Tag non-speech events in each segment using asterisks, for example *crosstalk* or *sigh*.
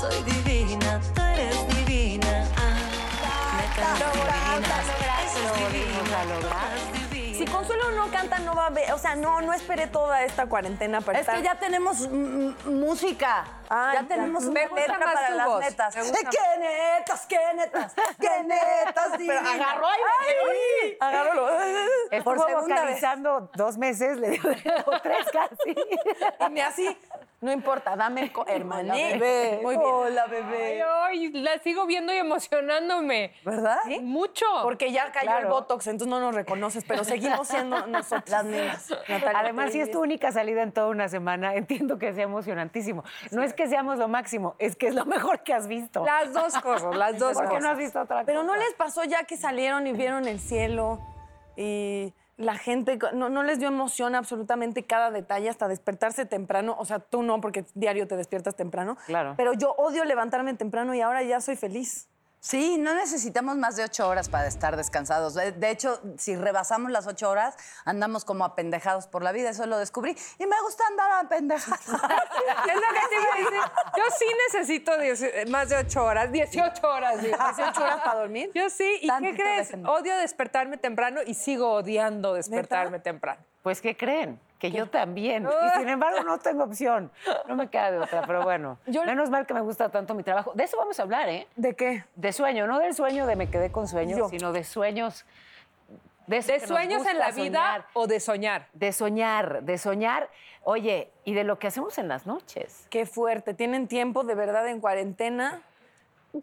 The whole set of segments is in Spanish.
soy divina, tú eres divina. Ah, es divinas. Si Consuelo no canta, no va a ver. O sea, no, no esperé toda esta cuarentena para Es estar. que ya tenemos música. Ah, ya tenemos Me una letra para las voz. netas. Me Eh, ¡Qué netas, qué netas, qué *laughs* netas! divinas. agarró ahí, Agárralo. *laughs* Por segunda vez. vocalizando dos meses, le dio o *laughs* tres casi. Y me así. No importa, dame el co- hermanita. Bebé, *laughs* Muy bien. Hola, bebé. Ay, la sigo viendo y emocionándome. ¿Verdad? Mucho. Porque ya cayó Claro. el Botox, entonces no nos reconoces, pero seguimos siendo *laughs* nosotras. Las. Natalia, Además, si es tu única salida en toda una semana, *laughs* entiendo que sea emocionantísimo. No es que seamos lo máximo, es que es lo mejor que has visto. Las dos cosas, las dos ¿Por qué cosas. no has visto otra Pero cosa? no les pasó ya que salieron y vieron el cielo y la gente, no, no les dio emoción absolutamente cada detalle hasta despertarse temprano. O sea, tú no, porque diario te despiertas temprano. Claro. Pero yo odio levantarme temprano y ahora ya soy feliz. Sí, no necesitamos más de ocho horas para estar descansados. De, de hecho, si rebasamos las ocho horas, andamos como apendejados por la vida. Eso lo descubrí. Y me gusta andar apendejada. *laughs* Es lo que te iba a decir. Yo sí necesito dieci- más de ocho horas, 18 horas. digo. 18 horas para dormir. Yo sí, ¿y qué crees? déjenme. Odio despertarme temprano y sigo odiando despertarme temprano. Pues, ¿qué creen? Que yo también. Y sin embargo, no tengo opción. No me queda de otra, pero bueno. *laughs* Yo- Menos mal que me gusta tanto mi trabajo. De eso vamos a hablar, ¿eh? ¿De qué? De sueño, no del sueño de me quedé con sueños, Yo. sino de sueños. De, ¿De sueños en la vida soñar. o de soñar? De soñar, de soñar. Oye, y de lo que hacemos en las noches. Qué fuerte. ¿Tienen tiempo de verdad en cuarentena? *laughs*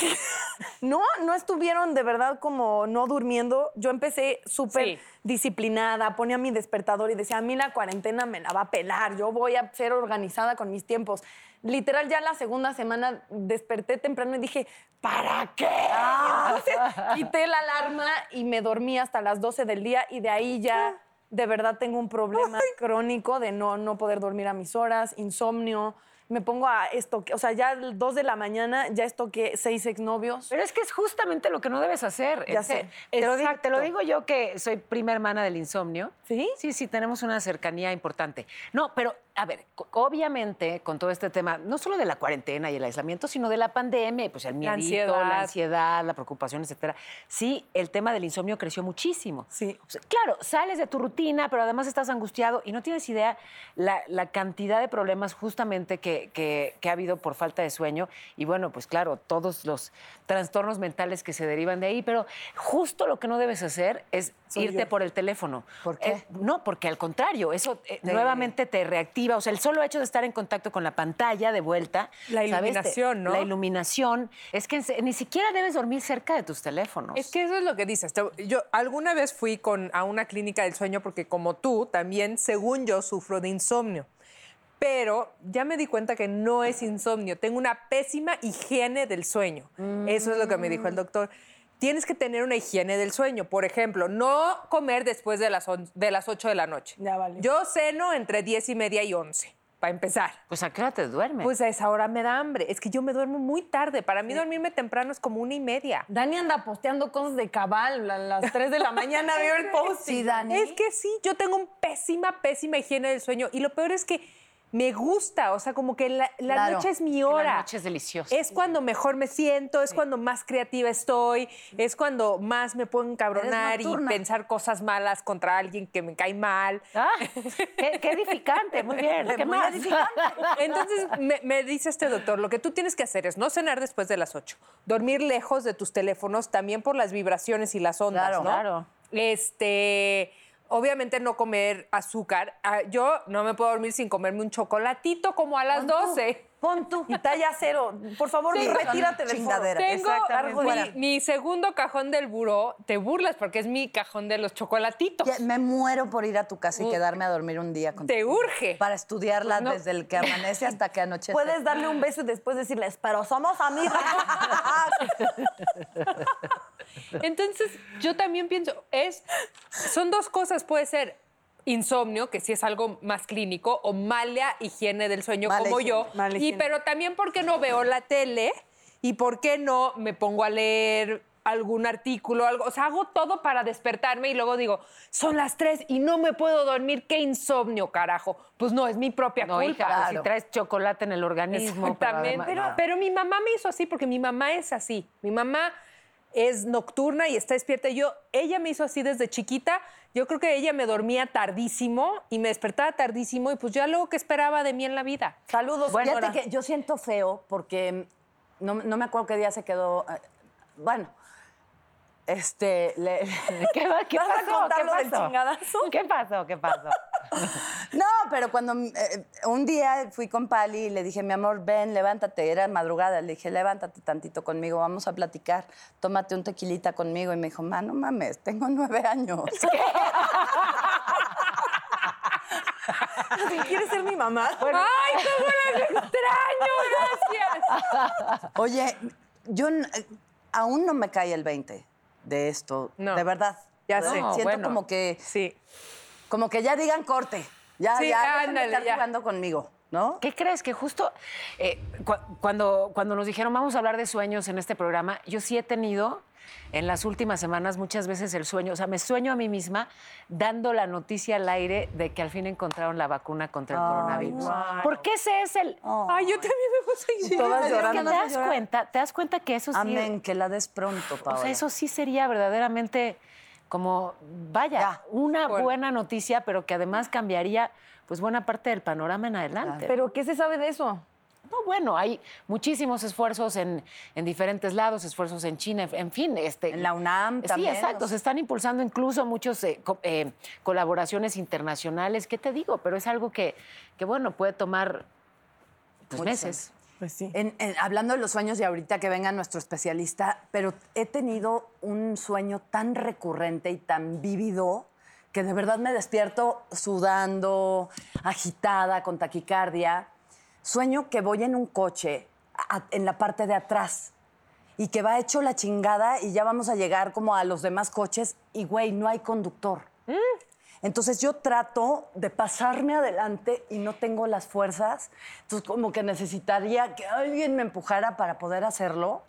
No, no estuvieron de verdad como no durmiendo. Yo empecé súper Sí. disciplinada, ponía mi despertador y decía, a mí la cuarentena me la va a pelar, yo voy a ser organizada con mis tiempos. Literal, ya la segunda semana desperté temprano y dije, ¿para qué? *laughs* Entonces quité la alarma y me dormí hasta las 12 del día y de ahí ya de verdad tengo un problema crónico de no, no poder dormir a mis horas, insomnio. Me pongo a esto, o sea, ya 2 de la mañana ya estoqué seis exnovios. Pero es que es justamente lo que no debes hacer. Ya Es- sé. Te lo, di- Exacto. te lo digo yo que soy prima hermana del insomnio. ¿Sí? Sí, sí, tenemos una cercanía importante. No, pero a ver, obviamente con todo este tema, no solo de la cuarentena y el aislamiento, sino de la pandemia, y pues el miedo, la ansiedad. ansiedad, la preocupación, etcétera. Sí, el tema del insomnio creció muchísimo. Sí. O sea, claro, sales de tu rutina, pero además estás angustiado y no tienes idea la, la cantidad de problemas justamente que, que- que ha habido por falta de sueño. Y bueno, pues claro, todos los trastornos mentales que se derivan de ahí. Pero justo lo que no debes hacer es Soy irte yo. por el teléfono. ¿Por qué? Eh, no, porque al contrario, eso eh, Te- nuevamente te reactiva. O sea, el solo hecho de estar en contacto con la pantalla de vuelta. La iluminación, ¿no? La iluminación. Es que ni siquiera debes dormir cerca de tus teléfonos. Es que eso es lo que dices. Yo alguna vez fui con, a una clínica del sueño porque como tú, también, según yo, sufro de insomnio. Pero ya me di cuenta que no es insomnio. Tengo una pésima higiene del sueño. Eso es lo que me dijo el doctor. Tienes que tener una higiene del sueño. Por ejemplo, no comer después de las, on- de las 8 de la noche. Ya vale. Yo ceno entre 10 y media y 11, para empezar. Pues a qué hora te duermes. Pues a esa hora me da hambre. Es que yo me duermo muy tarde. Para mí dormirme temprano es como una y media. Dani anda posteando cosas de cabal a las 3 de la mañana, veo el post. *laughs* Sí, Dani. Es que sí, yo tengo un pésima, pésima higiene del sueño. Y lo peor es que me gusta, o sea, como que la, la Claro, noche es mi Que la hora. noche es deliciosa. Es cuando mejor me siento, es cuando más creativa estoy, es cuando más me puedo encabronar y pensar cosas malas contra alguien que me cae mal. Ah, qué, qué edificante, muy bien. *laughs* ¿Qué Muy más? edificante. Entonces me, me dice este doctor, lo que tú tienes que hacer es no cenar después de las 8, dormir lejos de tus teléfonos también por las vibraciones y las ondas, Claro, ¿no? claro. Este, obviamente no comer azúcar. Ah, Yo no me puedo dormir sin comerme un chocolatito como a las 12. Pon tú. Y talla cero. Por favor, Sí, retírate foro. chingadera. Tengo Exactamente. mi, mi segundo cajón del buró. Te burlas porque es mi cajón de los chocolatitos. Ya, me muero por ir a tu casa y quedarme a dormir un día contigo. Te urge. Para estudiarla No. desde el que amanece hasta que anochece. Puedes darle un beso y después decirles, pero somos amigos. *laughs* Entonces, yo también pienso, es, son dos cosas, puede ser insomnio, que sí es algo más clínico, o mala higiene del sueño Mala como higiene, yo, mala y pero también porque no veo la tele y por qué no me pongo a leer algún artículo, algo, o sea, hago todo para despertarme y luego digo, son las tres y no me puedo dormir, qué insomnio, carajo. Pues no, es mi propia No, culpa. hija, pues si traes chocolate en el organismo. Exactamente. pero además- Pero, mi mamá me hizo así porque mi mamá es así. Mi mamá es nocturna y está despierta. Yo, ella me hizo así desde chiquita. Yo creo que ella me dormía tardísimo y me despertaba tardísimo y pues ya luego que esperaba de mí en la vida. Saludos, Fíjate señora. que yo siento feo porque no, no me acuerdo qué día se quedó. eh, Bueno, este. le- *laughs* ¿Qué, qué *laughs* ¿Vas a pasó? contar ¿Qué lo del pasó? chingadazo? ¿Qué pasó? ¿Qué pasó? *laughs* No, pero cuando eh, un día fui con Pali y le dije, mi amor, ven, levántate. Era madrugada. Le dije, levántate tantito conmigo, vamos a platicar. Tómate un tequilita conmigo. Y me dijo, ma, no mames, tengo nueve años. ¿Quieres ser mi mamá? ¡Ay, cómo las extraño! Gracias. Oye, yo eh, aún no me cae el 20 de esto, No. de verdad. Ya ¿no? sé. Siento bueno. como que Sí. como que ya digan corte. Ya, Sí, ya, ándale, estar ya. jugando conmigo, ¿no? ¿Qué crees? Que justo eh, cu- cuando, cuando nos dijeron vamos a hablar de sueños en este programa, yo sí he tenido en las últimas semanas muchas veces el sueño, o sea, me sueño a mí misma dando la noticia al aire de que al fin encontraron la vacuna contra el coronavirus. wow. Porque ese es el... Ay, yo también me puse llorar. Todas llorando. te das cuenta, te das cuenta que eso sí... Amén, que la des pronto, O Paola. sea, eso sí sería verdaderamente como, vaya, Ya. una Bueno. buena noticia, pero que además cambiaría pues buena parte del panorama en adelante. ¿Pero qué se sabe de eso? No, bueno, hay muchísimos esfuerzos en, en diferentes lados, esfuerzos en China, en- fin. Este, En la UNAM Sí, también, exacto. o Se están impulsando incluso muchos eh, co- eh, colaboraciones internacionales. ¿Qué te digo? Pero es algo que, que bueno, puede tomar pues, meses. Pues sí. En- en- hablando de los sueños y ahorita que venga nuestro especialista, pero he tenido un sueño tan recurrente y tan vívido que de verdad me despierto sudando, agitada, con taquicardia. Sueño que voy en un coche a- en la parte de atrás y que va hecho la chingada y ya vamos a llegar como a los demás coches y güey, no hay conductor. Entonces yo trato de pasarme adelante y no tengo las fuerzas. Entonces como que necesitaría que alguien me empujara para poder hacerlo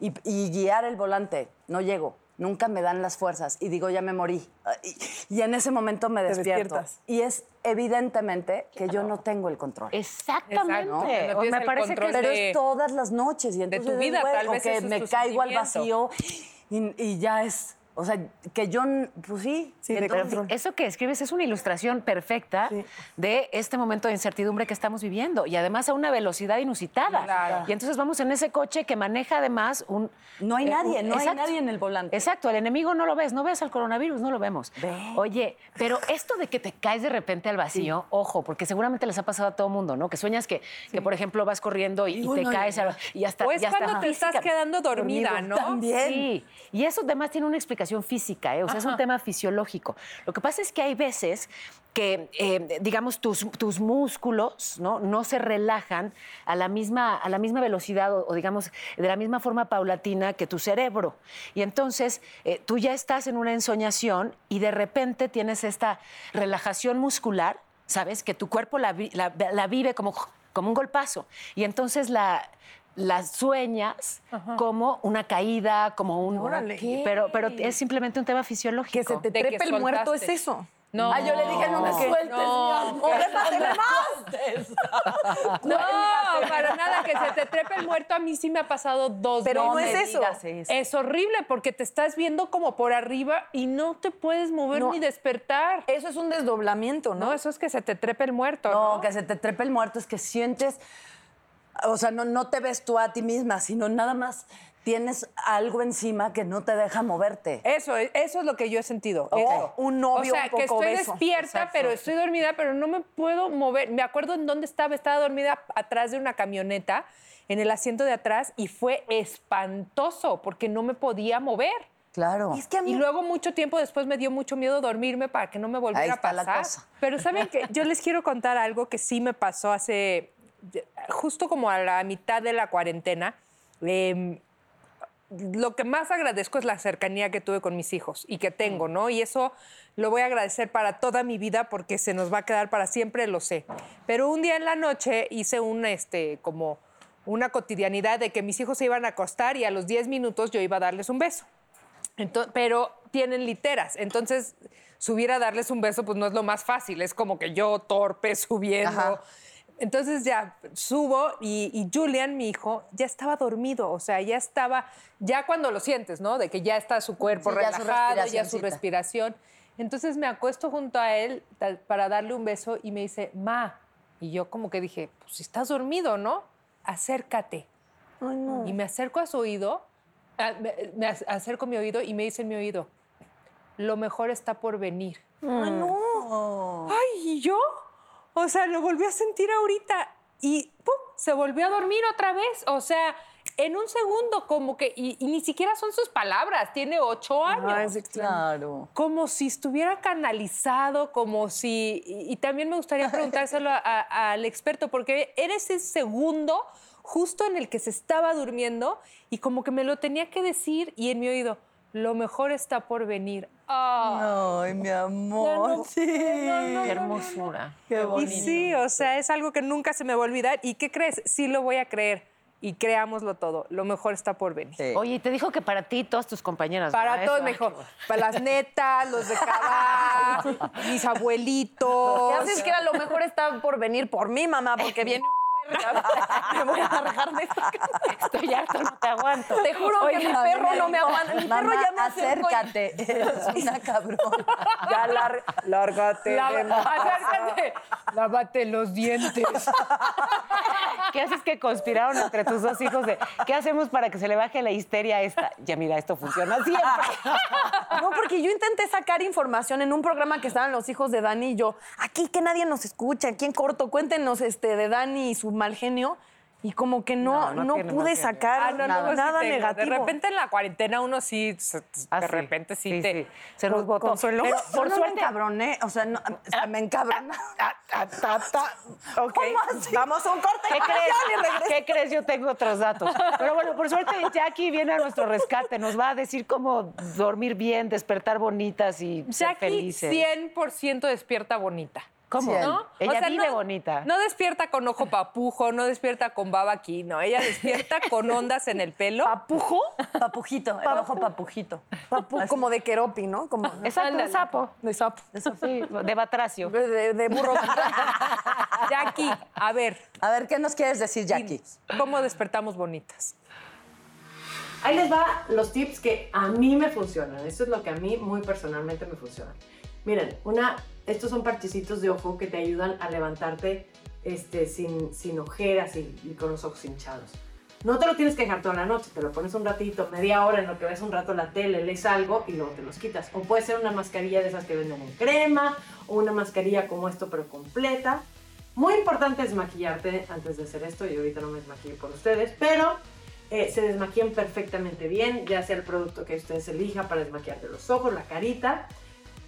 y, y guiar el volante. No llego. Nunca me dan las fuerzas y digo, ya me morí. Y, y en ese momento me despierto. despiertas. Y es evidentemente que yo no tengo el control. Exactamente. No me parece que Pero de- es todas las noches. Y entonces, tu vida, tal o que me caigo al vacío y, y ya es... O sea, que yo, pues sí. Sí, entonces-. Eso que escribes es una ilustración perfecta Sí. de este momento de incertidumbre que estamos viviendo y además a una velocidad inusitada. Claro. Y entonces vamos en ese coche que maneja además un... No hay eh, nadie, un- no hay exacto. nadie en el volante. Exacto, el enemigo no lo ves, no ves al coronavirus, no lo vemos. Ve. Oye, pero esto de que te caes de repente al vacío, ojo, porque seguramente les ha pasado a todo mundo, ¿no? Que sueñas que, que por ejemplo, vas corriendo y, y Uy, te no, caes no. al- y hasta... O es y hasta cuando te estás quedando dormida, ¿no? También. Sí, y eso además tiene una explicación física, ¿eh? o sea, es un tema fisiológico. Lo que pasa es que hay veces que, eh, digamos, tus, tus músculos ¿no? no se relajan a la misma, a la misma velocidad o, o, digamos, de la misma forma paulatina que tu cerebro. Y entonces eh, tú ya estás en una ensoñación y de repente tienes esta relajación muscular, ¿sabes? Que tu cuerpo la, la- la vive como, como un golpazo. Y entonces la las sueñas como una caída, como un... Órale. Pero, pero es simplemente un tema fisiológico. Que se te trepe el muerto es eso. No. Ah, yo le dije, no me sueltes, No. mi amor, más. *laughs* No, para nada, que se te trepe el muerto. A mí sí me ha pasado dos Pero no veces. es eso. digas. Es horrible porque te estás viendo como por arriba y no te puedes mover No. ni despertar. Eso es un desdoblamiento, ¿no? No, eso es que se te trepe el muerto. No, No, que se te trepe el muerto es que sientes, o sea, no, no te ves tú a ti misma, sino nada más tienes algo encima que no te deja moverte. Eso, es- eso es lo que yo he sentido. O eso. un novio O sea, un poco que estoy obeso. despierta, Exacto. pero estoy dormida, pero no me puedo mover. Me acuerdo en dónde estaba. Estaba dormida atrás de una camioneta, en el asiento de atrás, y fue espantoso porque no me podía mover. Claro. Y es que a mí Y luego mucho tiempo después me dio mucho miedo dormirme para que no me volviera Ahí a está la pasar. cosa. Pero saben que *laughs* yo les quiero contar algo que sí me pasó hace justo como a la mitad de la cuarentena. Em, lo que más agradezco es la cercanía que tuve con mis hijos y que tengo, ¿no? Y eso lo voy a agradecer para toda mi vida porque se nos va a quedar para siempre, lo sé. Pero un día en la noche hice un, este, como una cotidianidad de que mis hijos se iban a acostar y a los 10 minutos yo iba a darles un beso. Ento- pero tienen literas. Entonces, subir a darles un beso, pues no es lo más fácil. Es como que yo torpe subiendo. Ajá. Entonces ya subo y, y Julian, mi hijo, ya estaba dormido. O sea, ya estaba, ya cuando lo sientes, ¿no? De que ya está su cuerpo Sí, relajado, ya su respiración. Entonces me acuesto junto a él para darle un beso y me dice, ma. Y yo como que dije, pues si estás dormido, ¿no? Acércate. Ay, no. Y me acerco a su oído, a- me, me ac- acerco a mi oído y me dice en mi oído, lo mejor está por venir. Ay, no. Ay, ¿y yo? O sea, lo volví a sentir ahorita y ¡pum! se volvió a dormir otra vez. O sea, en un segundo, como que, y, y ni siquiera son sus palabras, tiene ocho años. Extraño. Claro. Como si estuviera canalizado, como si... Y, y también me gustaría *laughs* preguntárselo a- a- al experto, porque era ese segundo justo en el que se estaba durmiendo y como que me lo tenía que decir y en mi oído, lo mejor está por venir. Ah. Ay, mi amor. Ya no *laughs* sí. Qué hermosura. Qué Y bonito. sí, o sea, es algo que nunca se me va a olvidar. ¿Y qué crees? Sí lo voy a creer. Y creámoslo todo. Lo mejor está por venir. Sí. Oye, y te dijo que para ti y todas tus compañeras. Para todos, Eso, me dijo, para las netas, los de Cabá, *laughs* mis abuelitos. ¿Qué haces que era lo mejor está por venir por mí, mamá? Porque viene. *laughs* Me voy a largar de esta casa. Estoy harto, no te aguanto. Te juro que mi perro no me aguanta. Mi perro ya me acércate. *laughs* Eres una cabrona. Ya lar- lárgate. acércate. Lávate los dientes. ¿Qué haces que conspiraron entre tus dos hijos de qué hacemos para que se le baje la histeria a esta? Ya mira, esto funciona siempre. *laughs* No, porque yo intenté sacar información en un programa que estaban los hijos de Dani y yo. Aquí que nadie nos escucha, aquí en corto, cuéntenos este, de Dani y su mal genio. Y como que no, No, pude sacar Ah, no, no, nada, pues sí nada negativo. De repente en la cuarentena uno sí, se- Ah, de repente sí, Sí, te... sí. Se nos botó. Consuelo. Pero Por no me suerte. encabroné. O sea, no, o sea, me encabroné. Ok, Vamos a un corte ¿Qué crees? ¿Qué crees? Yo tengo otros datos. Pero bueno, por suerte Jackie viene a nuestro rescate. Nos va a decir cómo dormir bien, despertar bonitas y ser Jackie felices. 100% despierta bonita. ¿Cómo? ¿No? Ella O sea, vive no- bonita. No despierta con ojo papujo, no despierta con baba aquí, no. Ella despierta con ondas en el pelo. ¿Papujo? Papujito, el ojo papujito. Papu, como de Keropi, ¿no? Como Exacto, de sapo. de sapo. Sí, de batracio. De, de- de burro. *laughs* Jackie, a ver, A ver, ¿qué nos quieres decir, Jackie? ¿cómo despertamos bonitas? Ahí les va los tips que a mí me funcionan. Esto es lo que a mí muy personalmente me funciona. Miren, una, estos son parchecitos de ojo que te ayudan a levantarte este, sin, sin ojeras y, y con los ojos hinchados. No te lo tienes que dejar toda la noche, te lo pones un ratito, media hora en lo que ves un rato la tele, lees algo y luego te los quitas. O puede ser una mascarilla de esas que venden en crema o una mascarilla como esto pero completa. Muy importante es maquillarte antes de hacer esto. Yo ahorita no me desmaquillo por ustedes, pero eh, se desmaquillan perfectamente bien, ya sea el producto que ustedes elijan para desmaquillarte los ojos, la carita.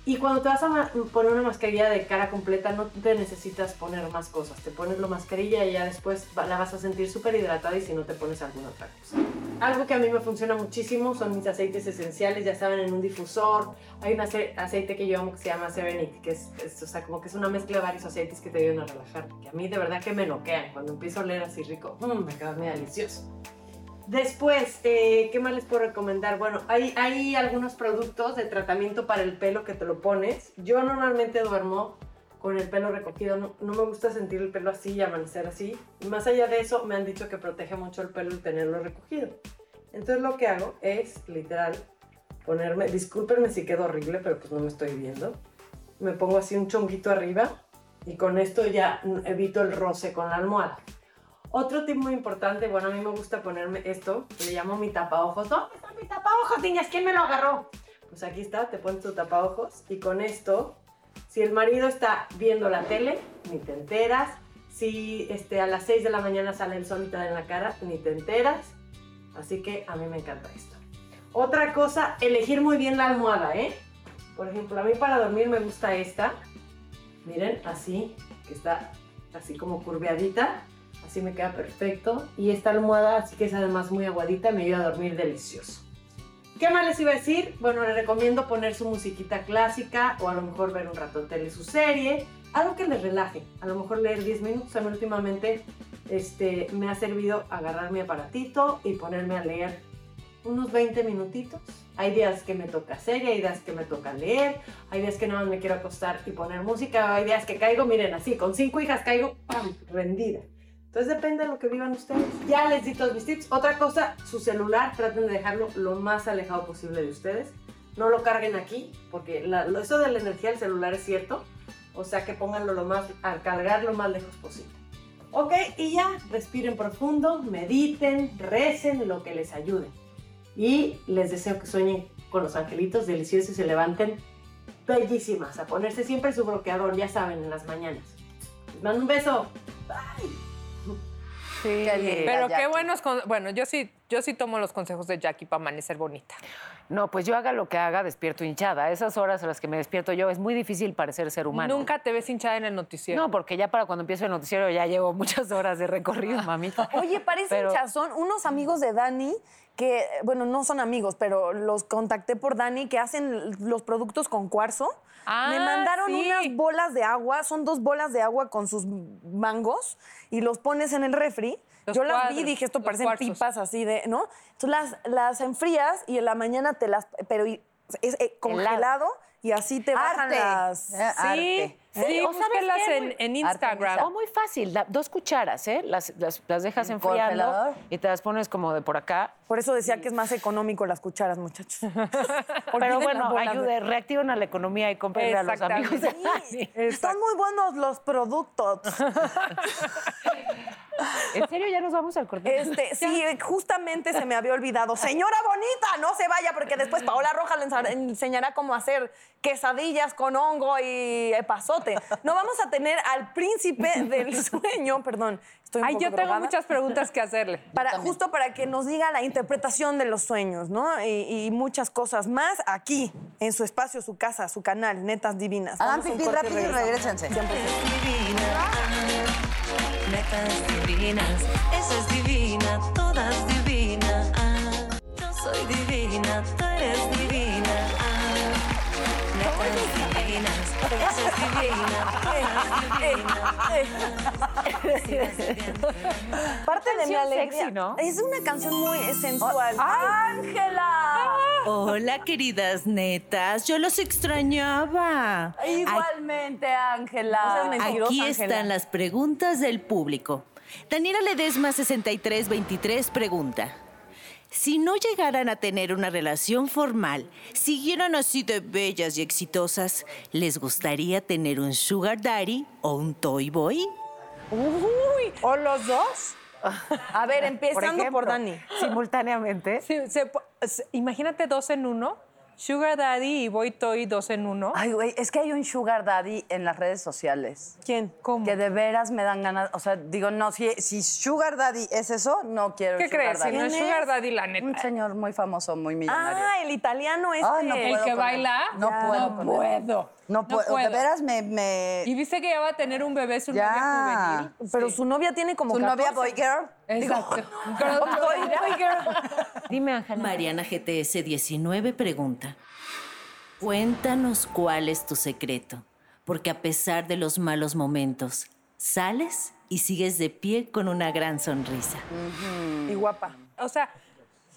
Y cuando te vas a poner una mascarilla de cara completa, no te necesitas poner más cosas. Te pones la mascarilla y ya después la vas a sentir súper hidratada y si no te pones alguna otra cosa. Algo que a mí me funciona muchísimo son mis aceites esenciales, ya saben, en un difusor. Hay un ace- aceite que yo amo que se llama Serenity, que es, es, o sea, como que es una mezcla de varios aceites que te ayudan a relajar. Que a mí de verdad que me noquean. Cuando empiezo a oler así rico, mm, me queda muy delicioso. Después, eh, ¿qué más les puedo recomendar? Bueno, hay, algunos productos de tratamiento para el pelo que te lo pones. Yo normalmente duermo con el pelo recogido. No, no me gusta sentir el pelo así y amanecer así. Y más allá de eso, me han dicho que protege mucho el pelo el tenerlo recogido. Entonces lo que hago es, literal, ponerme, discúlpenme si quedo horrible, pero pues no me estoy viendo. Me pongo así un chonguito arriba y con esto ya evito el roce con la almohada. Otro tip muy importante, bueno, a mí me gusta ponerme esto, le llamo mi tapaojos. ¿Dónde está mi tapaojos, niñas? ¿Quién me lo agarró? Pues aquí está, te pones tu tapaojos y con esto, si el marido está viendo la tele, ni te enteras. Si este, a las 6 de la mañana sale el sol y te da en la cara, ni te enteras. Así que a mí me encanta esto. Otra cosa, elegir muy bien la almohada, ¿eh? Por ejemplo, a mí para dormir me gusta esta. Miren, así, que está así como curveadita. Así me queda perfecto. Y esta almohada, así que es además muy aguadita, me ayuda a dormir delicioso. ¿Qué más les iba a decir? Bueno, les recomiendo poner su musiquita clásica o a lo mejor ver un rato tele su serie. Algo que les relaje. A lo mejor leer 10 minutos. A mí últimamente este, me ha servido agarrar mi aparatito y ponerme a leer unos 20 minutitos. Hay días que me toca serie, hay días que me toca leer, hay días que más me quiero acostar y poner música, hay días que caigo, miren, así, con cinco hijas caigo, ¡pam!, rendida. Entonces depende de lo que vivan ustedes. Ya les di todos mis tips. Otra cosa, su celular, traten de dejarlo lo más alejado posible de ustedes. No lo carguen aquí, porque la- eso de la energía del celular es cierto. O sea que pónganlo lo más, al cargar lo más lejos posible. Ok, y ya, respiren profundo, mediten, recen, lo que les ayude. Y les deseo que sueñen con los angelitos deliciosos y se levanten bellísimas, a ponerse siempre su bloqueador, ya saben, en las mañanas. Les mando un beso. Qué linda, Pero qué Jackie. buenos. Bueno, yo sí, yo sí tomo los consejos de Jackie para amanecer bonita. No, pues yo haga lo que haga, despierto hinchada. Esas horas a las que me despierto yo es muy difícil parecer ser humano. Nunca te ves hinchada en el noticiero. No, porque ya para cuando empiezo el noticiero ya llevo muchas horas de recorrido, mamita. Oye, parece Pero- hinchazón. Unos amigos de Dani que, bueno, no son amigos, pero los contacté por Dani que hacen los productos con cuarzo. Ah, Me mandaron sí. unas bolas de agua, son dos bolas de agua con sus mangos y los pones en el refri. Los Yo las vi y dije, esto parecen pipas así de, ¿no? Entonces las, las enfrías y en la mañana te las, pero y- es eh, congelado y así te bajan Arte. las... Sí, arte. Sí, ¿O sabes búsquenlas qué? en, en Instagram. O muy fácil, da- dos cucharas, ¿eh? Las, las, las dejas ¿En enfriando congelador? y te las pones como de por acá. Por eso decía que es más económico las cucharas, muchachos. *laughs* Pero bueno, ayude, reactivan a la economía y compren a los amigos. *laughs* Sí, están muy buenos los productos. *laughs* ¿En serio ya nos vamos al corte? Este, sí, justamente se me había olvidado. Señora bonita, no se vaya porque después Paola Roja le enseñará cómo hacer quesadillas con hongo y epazote. No vamos a tener al príncipe *laughs* del sueño, perdón. Estoy un Ay, poco yo tengo muchas preguntas que hacerle. *laughs* Para, justo para que nos diga la interpretación de los sueños, ¿no? Y, y muchas cosas más aquí, en su espacio, su casa, su canal, Netas Divinas. Hagan Vamos a un pipí rápido y regresamos. regrésense. Siempre. Netas divinas, esa es divina, todas divinas. Yo soy divina, tú eres divina. *laughs* Parte de mi alegría. sexy, ¿no? Es una canción muy sensual. ¡Ángela! Hola, queridas netas. Yo los extrañaba. Igualmente, Ángela. Aquí están las preguntas del público. Daniela Ledesma 6323 pregunta. Si no llegaran a tener una relación formal, siguieran así de bellas y exitosas, ¿les gustaría tener un sugar daddy o un toy boy? Uy, ¿o los dos? A ver, *laughs* empezando por, ejemplo, Dani. Simultáneamente. Sí, se pu- se- imagínate dos en uno. Sugar Daddy y Boy Toy dos en uno. Ay, güey, es que hay un sugar daddy en las redes sociales. ¿Quién? ¿Cómo? Que de veras me dan ganas, o sea, digo, no, si, si sugar daddy es eso, no quiero ¿Qué sugar crees? Si daddy. no es ¿Quién Sugar? Daddy, la neta. Un señor muy famoso, muy millonario. Ah, el italiano este. Ay, no ¿El puedo que baila? No Ya. puedo No con él. puedo. No puedo, de veras me... me- Y viste que ya va a tener un bebé, su Ya. novia juvenil. Pero su novia tiene como ¿Tu novia 14. boy girl? Exacto. *laughs* Dime, Ángela. Mariana GTS 19 pregunta. Cuéntanos cuál es tu secreto, porque a pesar de los malos momentos, sales y sigues de pie con una gran sonrisa. Y guapa. O sea,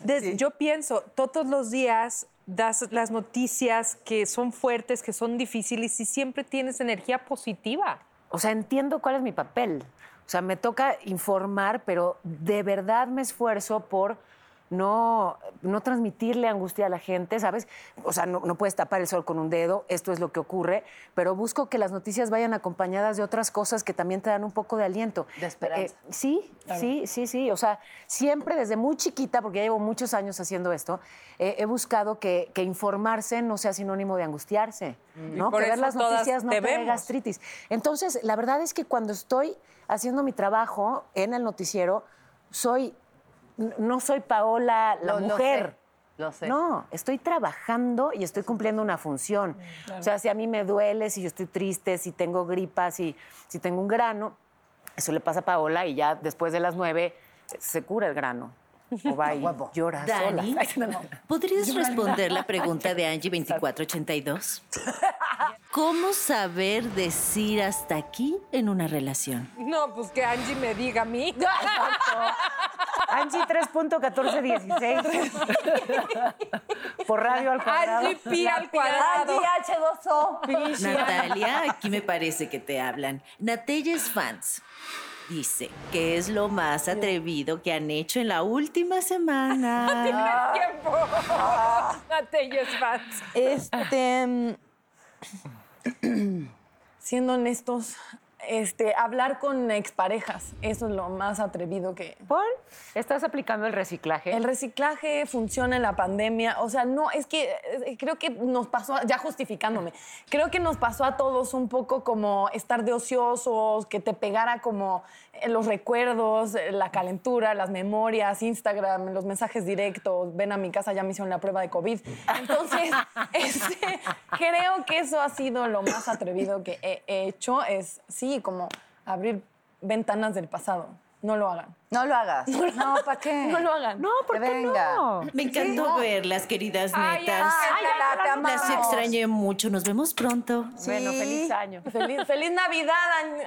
des- yo pienso, todos los días das las noticias que son fuertes, que son difíciles y siempre tienes energía positiva. O sea, entiendo cuál es mi papel. O sea, me toca informar, pero de verdad me esfuerzo por no, no transmitirle angustia a la gente, ¿sabes? O sea, no, no puedes tapar el sol con un dedo, esto es lo que ocurre, pero busco que las noticias vayan acompañadas de otras cosas que también te dan un poco de aliento. De esperanza. Eh, sí, sí, sí, sí. O sea, siempre desde muy chiquita, porque ya llevo muchos años haciendo esto, eh, he buscado que, que informarse no sea sinónimo de angustiarse, ¿no? por Que ver las noticias no te dé gastritis. Entonces, la verdad es que cuando estoy haciendo mi trabajo en el noticiero, soy, no soy Paola la lo mujer. sé, lo sé. No, estoy trabajando y estoy cumpliendo una función. O sea, si a mí me duele, si yo estoy triste, si tengo gripa, si, si tengo un grano, eso le pasa a Paola y ya después de las nueve se cura el grano. O va y *laughs* llora Dani, sola. *laughs* ¿podrías responder la *laughs* pregunta de Angie 2482? ¿Cómo saber decir hasta aquí en una relación? No, pues que Angie me diga a mí. Angie 3.1416. Por radio al cuadrado. Angie Pi al cuadrado. H2O. Natalia, aquí me parece que te hablan. Natelles Fans dice que es lo más atrevido que han hecho en la última semana. *laughs* tiempo. Natellas fans. Este. mm, *clears throat* siendo honestos, este, hablar con exparejas, eso es lo más atrevido que. ¿Por? ¿Estás aplicando el reciclaje? El reciclaje funciona en la pandemia. O sea, no, es que eh, creo que nos pasó, a- ya justificándome, creo que nos pasó a todos un poco como estar de ociosos, que te pegara como los recuerdos, eh, la calentura, las memorias, Instagram, los mensajes directos, ven a mi casa, ya me hicieron la prueba de COVID. Entonces, *laughs* *laughs* este, creo que eso ha sido lo más atrevido que he hecho, es, sí, como abrir ventanas del pasado. No lo hagan. No lo hagas. No, ¿para qué? No lo hagan. No, ¿por Que qué venga. no? Me encantó verlas, queridas Ay, netas. Ángela, te amamos. Las extrañé mucho. Nos vemos pronto. Bueno, feliz año. *laughs* Feliz, feliz Navidad,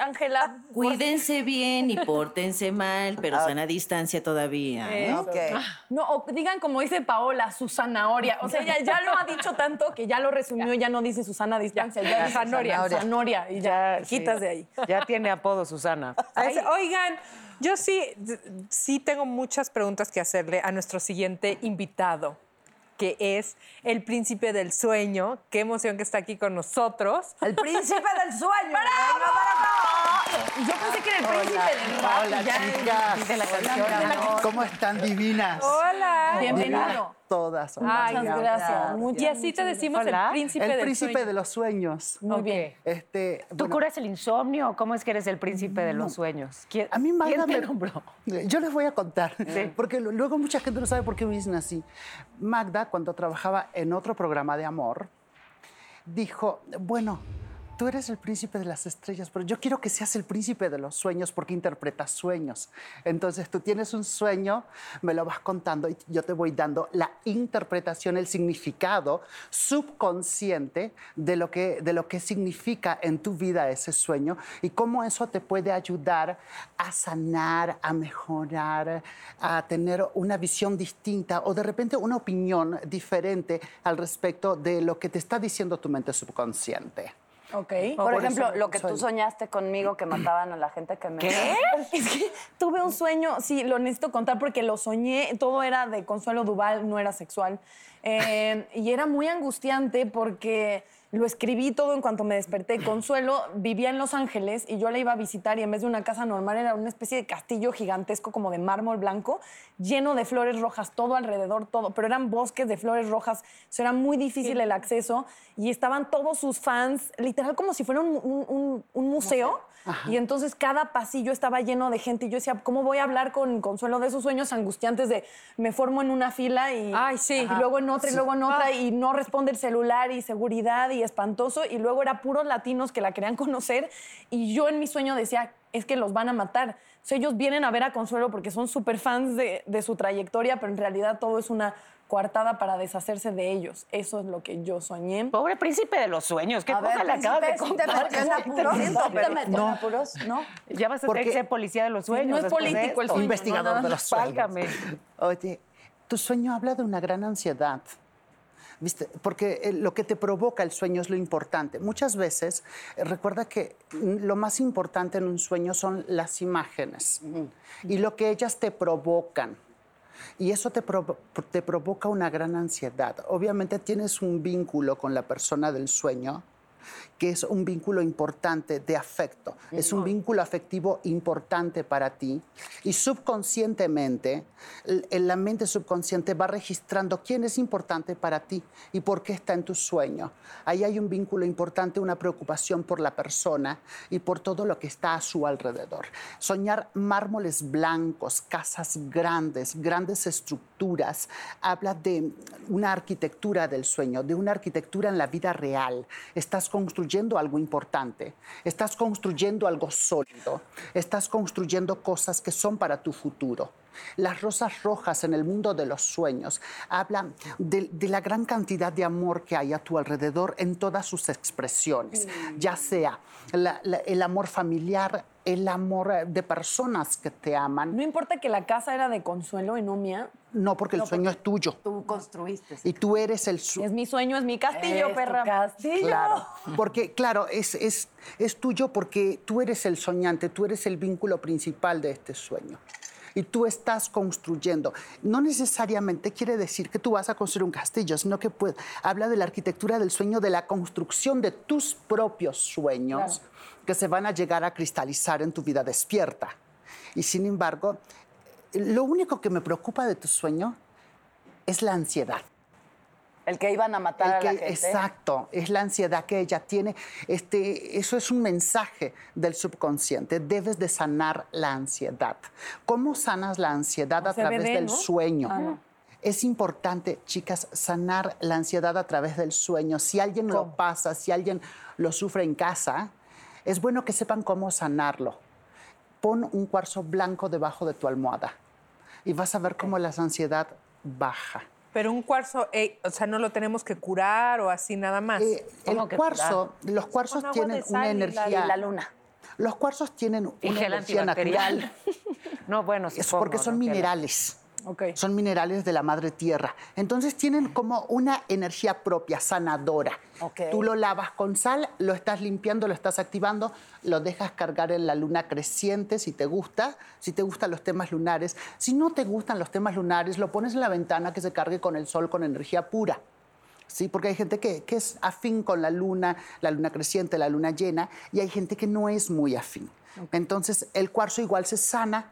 Ángela. Cuídense bien y pórtense mal, pero sana distancia todavía. ¿eh? Ok. No, o digan como dice Paola, su zanahoria. O sea, ella ya lo ha dicho tanto que ya lo resumió, ya no dice Susana a distancia, ya, dice Zanoria. Zanoria. y ya, sí. quitas de ahí. Ya tiene apodo Susana. Oigan, yo sí, sí tengo muchas preguntas que hacerle a nuestro siguiente invitado, que es el príncipe del sueño. Qué emoción que está aquí con nosotros. El príncipe del sueño. Yo pensé que era el príncipe del rap. Hola, ya- chicas. Dice la canción. ¿Cómo están divinas? Hola. Bienvenido. Todas. Ay, Muchas gracias. Muchas, Y así te decimos Hola. el príncipe El del príncipe sueño. de los sueños. Muy bien. Este, ¿Tú curas el insomnio o cómo es que eres el príncipe de los sueños? ¿Quién, a mí Magda ¿quién te me nombró? Yo les voy a contar, porque lu- luego mucha gente no sabe por qué me dicen así. Magda, cuando trabajaba en otro programa de amor, dijo, bueno, tú eres el príncipe de las estrellas, pero yo quiero que seas el príncipe de los sueños porque interpretas sueños. Entonces tú tienes un sueño, me lo vas contando y yo te voy dando la interpretación, el significado subconsciente de lo que, de lo que significa en tu vida ese sueño y cómo eso te puede ayudar a sanar, a mejorar, a tener una visión distinta o de repente una opinión diferente al respecto de lo que te está diciendo tu mente subconsciente. Ok. Por, por ejemplo, lo que tú soñaste conmigo que mataban a la gente que me... ¿Qué? *laughs* Es que tuve un sueño, sí, lo necesito contar porque lo soñé, todo era de Consuelo Duval, no era sexual. Eh, y era muy angustiante porque lo escribí todo en cuanto me desperté. *clears throat* Consuelo vivía en Los Ángeles y yo la iba a visitar y en vez de una casa normal era una especie de castillo gigantesco como de mármol blanco, lleno de flores rojas, todo alrededor, todo. Pero eran bosques de flores rojas, o sea, era muy difícil el acceso y estaban todos sus fans, literal como si fuera un, un- un- un museo. Y entonces cada pasillo estaba lleno de gente y yo decía, ¿cómo voy a hablar con Consuelo de esos sueños angustiantes de me formo en una fila y, Ay, sí. y luego en otra y luego en otra y no responde el celular y seguridad y espantoso y luego era puros latinos que la querían *laughs* conocer y yo en mi sueño decía, es que los van a matar. O sea, ellos vienen a ver a Consuelo porque son súper fans de, de su trayectoria, pero en realidad todo es una coartada para deshacerse de ellos. Eso es lo que yo soñé. Pobre príncipe de los sueños. ¿Qué A cosa ver, le acabas de príncipe, ¿sí te contar? metió en *laughs* apuros? ¿Sí te metió en apuros? ¿No? Ya vas a tener Porque- que ser policía de los sueños. no es político el sueño. Investigador no, de los sueños. Válgame. Oye, tu sueño habla de una gran ansiedad. ¿Viste? Porque eh, lo que te provoca el sueño es lo importante. Muchas veces, eh, recuerda que mm, lo más importante en un sueño son las imágenes y lo que ellas te provocan. Y eso te, provo- te provoca una gran ansiedad. Obviamente tienes un vínculo con la persona del sueño, que es un vínculo importante de afecto. Es un vínculo afectivo importante para ti. Y subconscientemente, la mente subconsciente va registrando quién es importante para ti y por qué está en tu sueño. Ahí hay un vínculo importante, una preocupación por la persona y por todo lo que está a su alrededor. Soñar mármoles blancos, casas grandes, grandes estructuras, habla de una arquitectura del sueño, de una arquitectura en la vida real. Estás construyendo algo importante, estás construyendo algo sólido, estás construyendo cosas que son para tu futuro. Las rosas rojas en el mundo de los sueños hablan de, de la gran cantidad de amor que hay a tu alrededor en todas sus expresiones, ya sea la- la- el amor familiar el amor de personas que te aman. No importa que la casa era de consuelo y no mía. No, porque el sueño es tuyo. Tú construiste. Y tú eres el su- Es mi sueño, es mi castillo, Es tu perra. castillo. Claro, *laughs* porque claro, es, es, es tuyo porque tú eres el soñante, tú eres el vínculo principal de este sueño. Y tú estás construyendo. No necesariamente quiere decir que tú vas a construir un castillo, sino que puede- habla de la arquitectura del sueño, de la construcción de tus propios sueños que se van a llegar a cristalizar en tu vida despierta. Y sin embargo, lo único que me preocupa de tu sueño es la ansiedad. El que iban a matar El a la que- gente. exacto, es la ansiedad que ella tiene. Este, eso es un mensaje del subconsciente. Debes de sanar la ansiedad. ¿Cómo sanas la ansiedad a través del ¿no? sueño? Es importante, chicas, sanar la ansiedad a través del sueño. Si alguien lo pasa, si alguien lo sufre en casa, es bueno que sepan cómo sanarlo. Pon un cuarzo blanco debajo de tu almohada y vas a ver cómo la ansiedad baja. Pero un cuarzo, eh, o sea, no lo tenemos que curar o así nada más. Eh, el ¿Cómo que cuarzo, los cuarzos Con agua tienen de sal una y la- energía. Y la luna. Los cuarzos tienen Y una energía natural. *laughs* No, bueno, sí. Es porque son minerales. Son minerales de la madre tierra. Entonces tienen como una energía propia, sanadora. Tú lo lavas con sal, lo estás limpiando, lo estás activando, lo dejas cargar en la luna creciente si te gusta, si te gustan los temas lunares. Si no te gustan los temas lunares, lo pones en la ventana que se cargue con el sol con energía pura. Sí, porque hay gente que, que es afín con la luna, la luna creciente, la luna llena, y hay gente que no es muy afín. Entonces, el cuarzo igual se sana